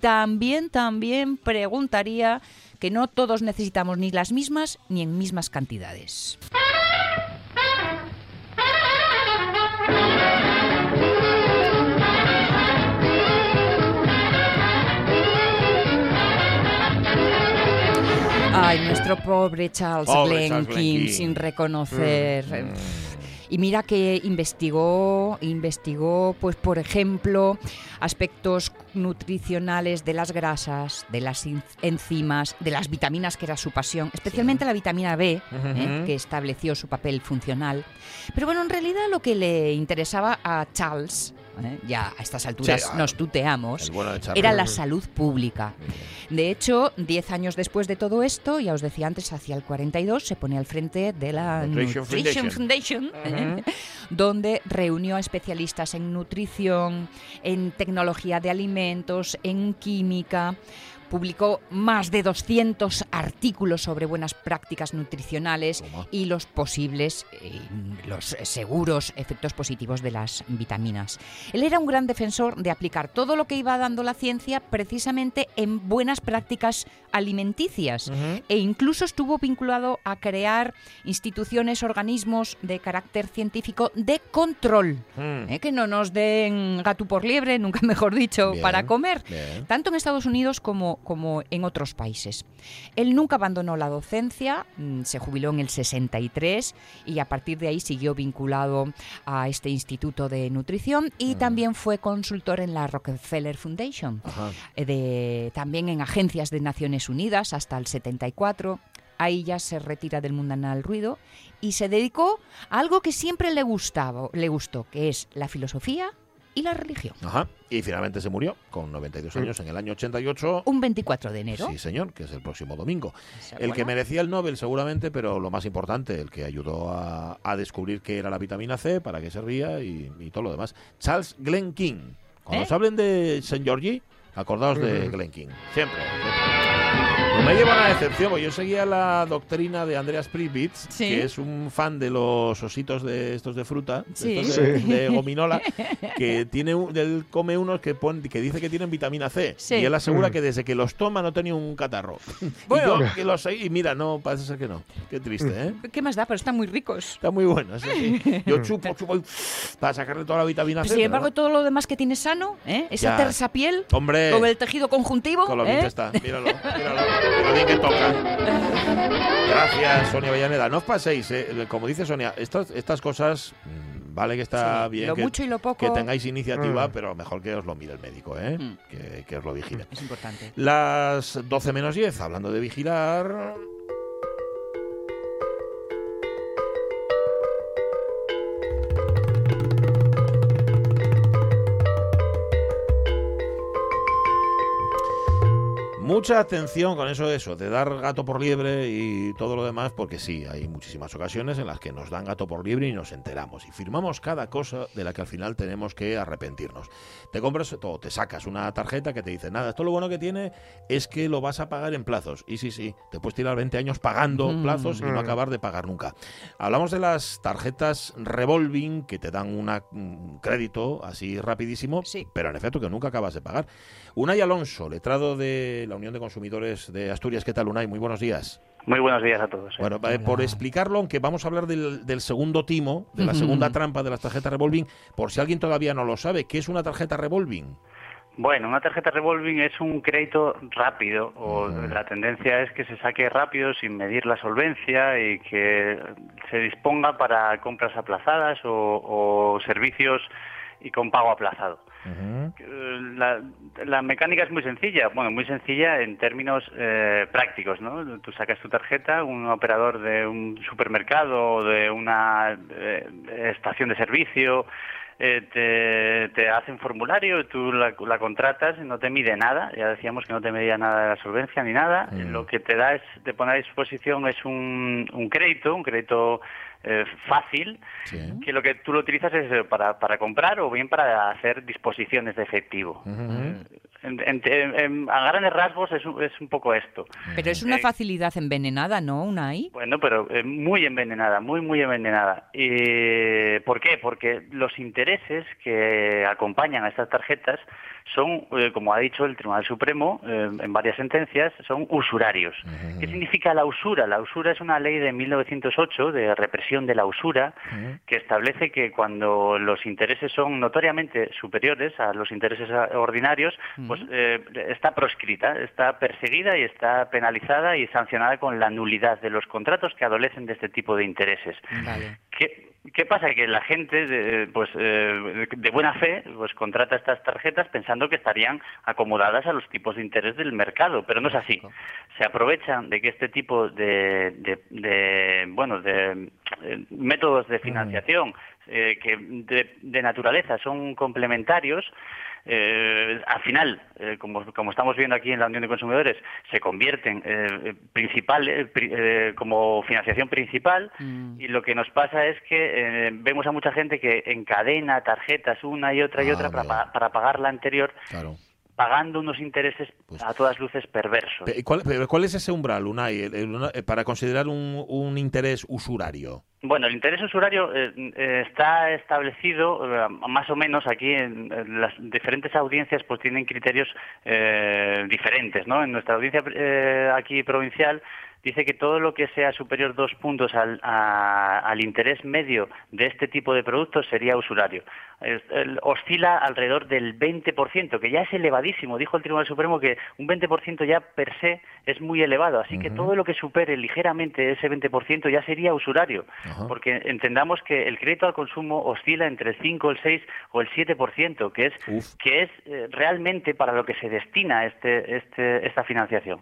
también, también preguntaría que no todos necesitamos ni las mismas ni en mismas cantidades. Ay, nuestro pobre Charles King. sin reconocer. Mm, eh, Y mira que investigó, investigó, pues por ejemplo, aspectos nutricionales de las grasas, de las en- enzimas, de las vitaminas, que era su pasión, especialmente la vitamina B. ¿eh? que estableció su papel funcional. Pero bueno, en realidad lo que le interesaba a Charles ¿eh? ya a estas alturas Sí, ah, nos tuteamos, bueno era la salud pública. De hecho, 10 años después de todo esto, ya os decía antes, hacia el 42, se pone al frente de la Nutrition Nutrition Foundation. Foundation, ¿eh? donde reunió a especialistas en nutrición, en tecnología de alimentos, en química. Publicó más de 200 artículos sobre buenas prácticas nutricionales y los posibles, eh, los seguros efectos positivos de las vitaminas. Él era un gran defensor de aplicar todo lo que iba dando la ciencia precisamente en buenas prácticas alimenticias e incluso estuvo vinculado a crear instituciones, organismos de carácter científico de control, Mm. ¿eh? que no nos den gato por liebre, nunca (laughs) mejor dicho, Bien, para comer, bien. tanto en Estados Unidos como, como en otros países. Él nunca abandonó la docencia, mm, se jubiló en el 63 y a partir de ahí siguió vinculado a este Instituto de Nutrición y Mm. también fue consultor en la Rockefeller Foundation, eh, de, también en agencias de Naciones Unidas hasta el 74. Ahí ya se retira del mundanal ruido y se dedicó a algo que siempre le gustaba, le gustó, que es la filosofía y la religión. Ajá. Y finalmente se murió con 92 años en el año 88. Un 24 de enero. Sí, señor, que es el próximo domingo. El que merecía el Nobel seguramente, pero lo más importante, el que ayudó a, a descubrir qué era la vitamina C, para qué servía y, y todo lo demás. Charles Glenn King. Cuando ¿Eh? os hablen de St. Georgie, acordaos de Mm. Glenn King. Siempre. siempre. No me lleva una decepción, porque yo seguía la doctrina de Andreas Pribitz, Sí. que es un fan de los ositos de estos de fruta, Sí. estos de- Sí. de gominola, (laughs) que tiene un- él come unos que pon- que dice que tienen vitamina C Sí. y él asegura Mm. que desde que los toma no tenía un catarro. Bueno. (laughs) Y yo que los seguí y mira, no, parece ser que no. Qué triste, ¿eh? (laughs) ¿Qué más da? Pero están muy ricos. Está muy bueno, eso sí. Yo chupo, chupo y para sacarle toda la vitamina C. Sin embargo, no. todo lo demás que tiene sano, ¿eh? esa Ya. tersa piel, Hombre, con el tejido conjuntivo, con lo bien ¿eh? que está. Míralo, míralo. Con lo bien que toca. Gracias, Sonia Vallaneda. No os paséis, ¿eh? como dice Sonia, estas, estas cosas, mm, vale que está Sí, bien lo que, mucho y lo poco. que tengáis iniciativa, Mm. pero mejor que os lo mire el médico, ¿eh? Mm. que, que os lo vigile. Es importante. Las 12 menos 10, hablando de vigilar. Mucha atención con eso de eso, de dar gato por liebre y todo lo demás, porque sí, hay muchísimas ocasiones en las que nos dan gato por liebre y nos enteramos y firmamos cada cosa de la que al final tenemos que arrepentirnos. Te compras o te sacas una tarjeta que te dice, nada, esto lo bueno que tiene es que lo vas a pagar en plazos. Y sí, sí, te puedes tirar 20 años pagando Mm. plazos y no Mm. acabar de pagar nunca. Hablamos de las tarjetas revolving que te dan una- un crédito así rapidísimo, Sí. pero en efecto que nunca acabas de pagar. Unai Alonso, letrado de la Unión de Consumidores de Asturias. ¿Qué tal, Unai? Muy buenos días. Muy buenos días a todos. eh. Bueno, eh, por explicarlo, aunque vamos a hablar del, del segundo timo, de la segunda trampa de las tarjetas revolving, por si alguien todavía no lo sabe, ¿qué es una tarjeta revolving? Bueno, una tarjeta revolving es un crédito rápido, o la tendencia es que se saque rápido sin medir la solvencia y que se disponga para compras aplazadas o, o servicios y con pago aplazado. Eh, La, la mecánica es muy sencilla, bueno, muy sencilla en términos eh, prácticos, ¿no? Tú sacas tu tarjeta, un operador de un supermercado o de una eh, estación de servicio eh, te, te hace un formulario, tú la, la contratas, no te mide nada, ya decíamos que no te medía nada de la solvencia ni nada, Mm. lo que te da es, te pone a disposición es un, un crédito, un crédito eh, fácil, que lo que tú lo utilizas es eh, para, para comprar o bien para hacer disposiciones de efectivo. En- en- en- a grandes rasgos es un, es un poco esto. Pero es una Eh, facilidad envenenada, ¿no, Unai? bueno, pero eh, muy envenenada, muy, muy envenenada. ¿Y ¿Por qué? Porque los intereses que acompañan a estas tarjetas son, eh, como ha dicho el Tribunal Supremo eh, en varias sentencias, son usurarios. ¿Qué significa la usura? La usura es una ley de 1908 de represión de la usura que establece que cuando los intereses son notoriamente superiores a los intereses ordinarios, pues eh, está proscrita, está perseguida y está penalizada y sancionada con la nulidad de los contratos que adolecen de este tipo de intereses. Vale. ¿Qué, qué pasa? Que la gente, de, pues, eh, de buena fe, pues contrata estas tarjetas pensando que estarían acomodadas a los tipos de interés del mercado, pero no es así. Se aprovechan de que este tipo de, de- de, bueno, de métodos de financiación eh, que de, de naturaleza son complementarios, eh, al final, eh, como, como estamos viendo aquí en la Unión de Consumidores, se convierten eh, principal, eh, pri- eh, como financiación principal y lo que nos pasa es que eh, vemos a mucha gente que encadena tarjetas una y otra y Ah, otra para, pa- para pagar la anterior, pagando unos intereses a todas luces perversos. Pe- ¿Cuál, pero ¿Cuál es ese umbral, Unai, el- el- una- eh, para considerar un, un interés usurario? Bueno, el interés usurario eh, eh, está establecido eh, más o menos aquí en, en las diferentes audiencias pues tienen criterios eh, diferentes, ¿no? En nuestra audiencia eh, aquí provincial dice que todo lo que sea superior dos puntos al, a- al interés medio de este tipo de productos sería usurario. Es- el- oscila alrededor del 20%, que ya es elevadísimo. Dijo el Tribunal Supremo que un 20% ya per se es muy elevado, así que todo lo que supere ligeramente ese 20% ya sería usurario, porque entendamos que el crédito al consumo oscila entre el 5, el 6 o el 7%, que es que es eh, realmente para lo que se destina este, este esta financiación.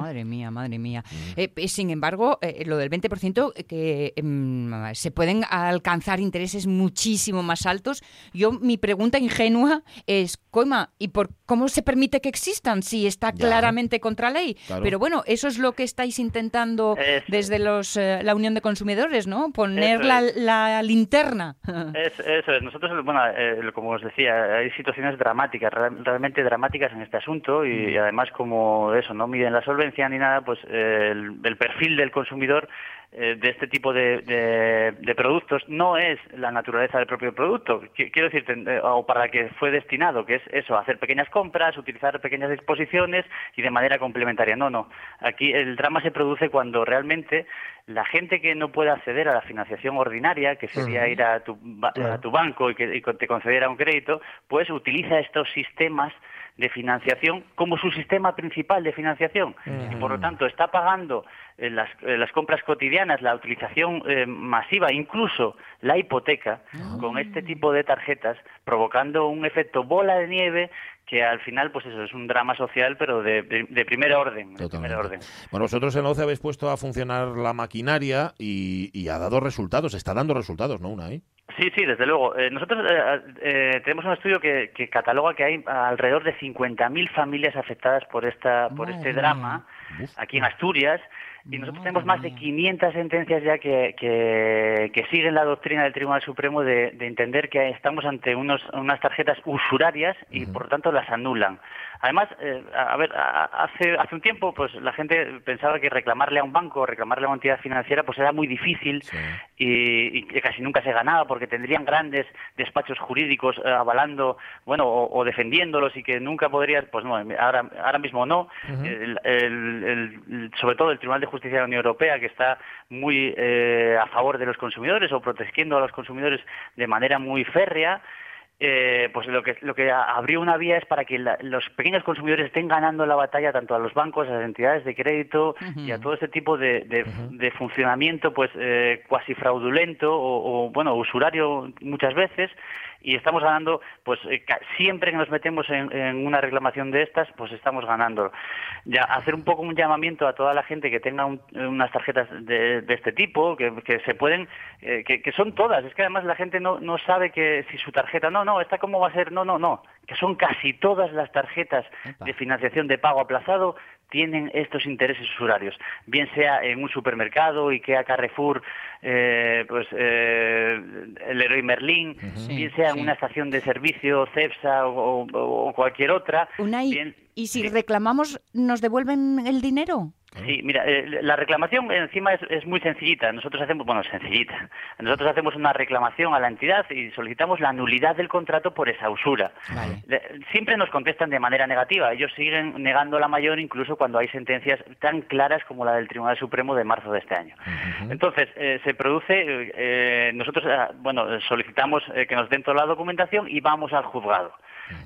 Madre mía, madre mía. Eh, eh, sin embargo, eh, lo del 20% eh, que em, se pueden alcanzar intereses muchísimo más altos. Yo, mi pregunta ingenua es, coima, ¿y por cómo se permite que existan si está Ya. claramente contra ley? Claro. Pero bueno, eso es lo que estáis intentando Es- desde los, eh, la Unión de Consumidores, ¿no? Poner la, es. la linterna. (laughs) Es- eso es. Nosotros, bueno, eh, como os decía, hay situaciones dramáticas, real- realmente dramáticas en este asunto y, además como eso, no miden la solvencia ni nada, pues eh, el, el perfil del consumidor eh, de este tipo de, de- de productos no es la naturaleza del propio producto. Qui- Quiero decir, o para que fue destinado, que es eso, hacer pequeñas compras, utilizar pequeñas disposiciones y de manera complementaria. No, no. Aquí el drama se produce cuando realmente la gente que no puede acceder a la financiación ordinaria, que sería ir a tu, a tu banco y que y te concediera un crédito, pues utiliza estos sistemas de financiación como su sistema principal de financiación y por lo tanto está pagando eh, las, eh, las compras cotidianas, la utilización eh, masiva, incluso la hipoteca con este tipo de tarjetas, provocando un efecto bola de nieve que al final pues eso es un drama social pero de, de- de primer orden, de primer orden. Bueno, vosotros en la OCE habéis puesto a funcionar la maquinaria y, y ha dado resultados, está dando resultados, ¿no, Unai? Sí, sí, desde luego. Eh, nosotros eh, eh, tenemos un estudio que, que cataloga que hay alrededor de 50.000 familias afectadas por esta por Madre este mía. drama aquí en Asturias y nosotros tenemos más de 500 sentencias ya que, que, que siguen la doctrina del Tribunal Supremo de, de entender que estamos ante unos, unas tarjetas usurarias y por lo tanto las anulan. Además, eh, a ver, hace, hace un tiempo pues la gente pensaba que reclamarle a un banco, reclamarle a una entidad financiera pues era muy difícil y, y que casi nunca se ganaba porque tendrían grandes despachos jurídicos eh, avalando, bueno, o, o defendiéndolos y que nunca podrías, pues no, ahora, ahora mismo no. Ujú. El- el- el- el- sobre todo el Tribunal de Justicia de la Unión Europea que está muy eh, a favor de los consumidores o protegiendo a los consumidores de manera muy férrea. Eh, pues lo que lo que abrió una vía es para que la- los pequeños consumidores estén ganando la batalla tanto a los bancos, a las entidades de crédito y a todo este tipo de, de- de funcionamiento pues eh, cuasi fraudulento o, o, bueno usurario muchas veces y estamos ganando pues eh, siempre que nos metemos en, en una reclamación de estas pues estamos ganando. Ya hacer un poco un llamamiento a toda la gente que tenga un- unas tarjetas de, de este tipo que, que se pueden eh, que, que son todas. Es que además la gente no, no sabe que si su tarjeta no no esta cómo va a ser no no no que son casi todas las tarjetas de financiación de pago aplazado tienen estos intereses usurarios, bien sea en un supermercado, IKEA, Carrefour, eh, pues eh, el Leroy Merlin, bien sea en una estación de servicio, CEPSA o, o- o cualquier otra. Unai, bien- ¿y si reclamamos, nos devuelven el dinero? Sí, mira, eh, la reclamación encima es, es muy sencillita. Nosotros hacemos, bueno, sencillita. Nosotros hacemos una reclamación a la entidad y solicitamos la nulidad del contrato por esa usura. Siempre nos contestan de manera negativa. Ellos siguen negando la mayor incluso cuando hay sentencias tan claras como la del Tribunal Supremo de marzo de este año. Entonces, eh, se produce, eh, nosotros, eh, bueno, solicitamos eh, que nos den toda la documentación y vamos al juzgado.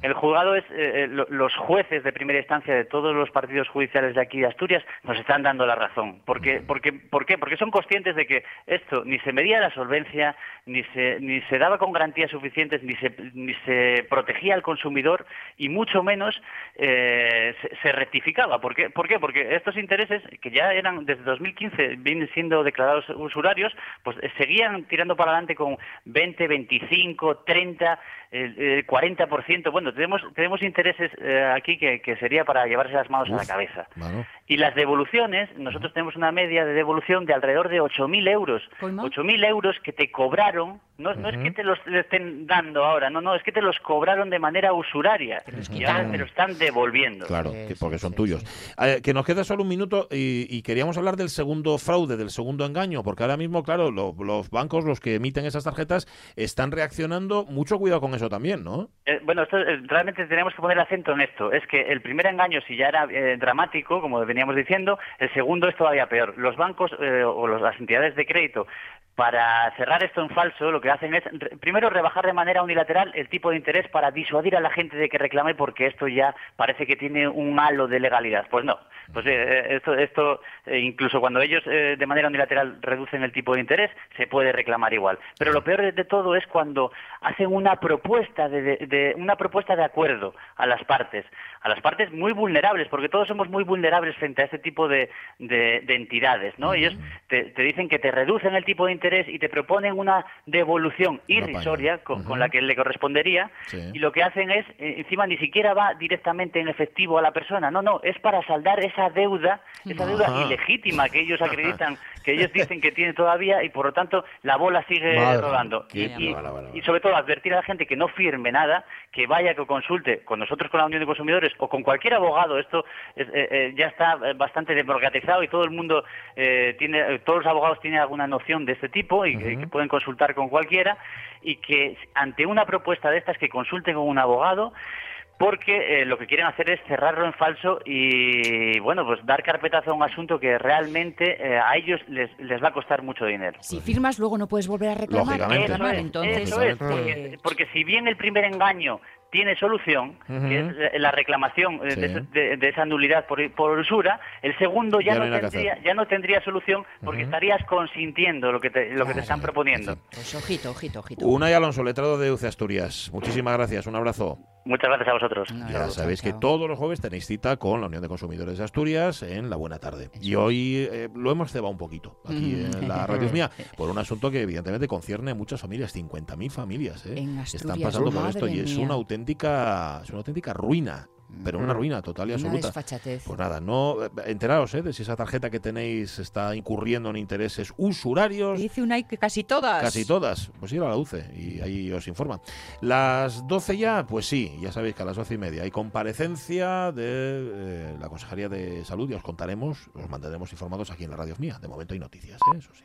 El juzgado es, eh, eh, lo- los jueces de primera instancia de todos los partidos judiciales de aquí de Asturias nos están dando la razón. Porque, porque, ¿Por qué? Porque son conscientes de que esto ni se medía la solvencia, ni se, ni se daba con garantías suficientes, ni se, ni se protegía al consumidor y mucho menos eh, se, se rectificaba. ¿Por qué? ¿Por qué? Porque estos intereses, que ya eran desde 2015, vienen siendo declarados usurarios, pues eh, seguían tirando para adelante con 20, 25, 30, eh, eh, 40%. Bueno, tenemos, tenemos intereses eh, aquí que, que sería para llevarse las manos a la cabeza. Y las devoluciones, nosotros tenemos una media de devolución de alrededor de 8.000 euros. 8.000 euros que te cobraron, no, no es que te los estén dando ahora, no, no, es que te los cobraron de manera usuraria. Y ahora te lo están devolviendo. Claro, que porque son tuyos. Eh, que nos queda solo un minuto y, y queríamos hablar del segundo fraude, del segundo engaño, porque ahora mismo, claro, lo- los bancos, los que emiten esas tarjetas, están reaccionando. Mucho cuidado con eso también, ¿no? Eh, bueno, esto, eh, realmente tenemos que poner acento en esto. Es que el primer engaño, si ya era eh, dramático, como veníamos diciendo, el segundo es todavía peor. Los bancos eh, o las entidades de crédito, para cerrar esto en falso, lo que hacen es, primero, rebajar de manera unilateral el tipo de interés para disuadir a la gente de que reclame porque esto ya parece que tiene un halo de legalidad. Pues no. Pues eh, esto, esto eh, incluso cuando ellos eh, de manera unilateral reducen el tipo de interés, se puede reclamar igual. Pero lo peor de, todo es cuando hacen una propuesta de, de- de- una propuesta de acuerdo a las partes, a las partes muy vulnerables, porque todos somos muy vulnerables frente a este tipo de, de- de entidades, ¿no? Ellos te, te dicen que te reducen el tipo de interés y te proponen una devolución irrisoria con, con la que le correspondería y lo que hacen es, eh, encima ni siquiera va directamente en efectivo a la persona, no, no, es para saldar esa deuda, esa deuda Ajá. ilegítima que ellos acreditan, que ellos dicen que tiene todavía y por lo tanto la bola sigue Madre, rodando. Y, y- vale, vale, y sobre todo advertir a la gente que no firme nada, que vaya, que consulte con nosotros, con la Unión de Consumidores o con cualquier abogado. Esto es- eh, eh, ya está eh, bastante democratizado y todo el mundo eh, tiene, todos los abogados tienen alguna noción de este tipo y que, que pueden consultar con cualquiera y que ante una propuesta de estas que consulten con un abogado porque eh, lo que quieren hacer es cerrarlo en falso y bueno pues dar carpetazo a un asunto que realmente eh, a ellos les, les va a costar mucho dinero. Si firmas, luego no puedes volver a reclamar. Eso reclamar, es, entonces, eso es, eh, porque, porque si bien el primer engaño tiene solución, que es eh, la reclamación eh, Sí. de, ese- de- de esa nulidad por, por usura, el segundo ya, Ya no tendría, ya no tendría solución porque estarías consintiendo lo que te, lo que te están proponiendo. Pues ojito, ojito, ojito. Unai Alonso, letrado de UCE Asturias. Muchísimas gracias, un abrazo. Muchas gracias a vosotros. Ya sabéis que todos los jueves tenéis cita con la Unión de Consumidores de Asturias en la Buena Tarde. Y hoy eh, lo hemos cebado un poquito aquí Mm. en la radio mía (laughs) por un asunto que evidentemente concierne a muchas familias, 50.000 familias ¿eh? En están pasando por esto y es una auténtica, es una auténtica ruina. Pero una Mm. ruina total y Una absoluta. desfachatez. Pues nada, no eh, enteraos ¿eh? de si esa tarjeta que tenéis está incurriendo en intereses usurarios. Dice una que casi todas. Casi todas. Pues ir a la UCE y ahí os informan. Las 12 ya, pues sí, ya sabéis que a las 12 y media hay comparecencia de eh, la Consejería de Salud y os contaremos, os mantendremos informados aquí en la radio mía. De momento hay noticias, ¿eh? eso sí.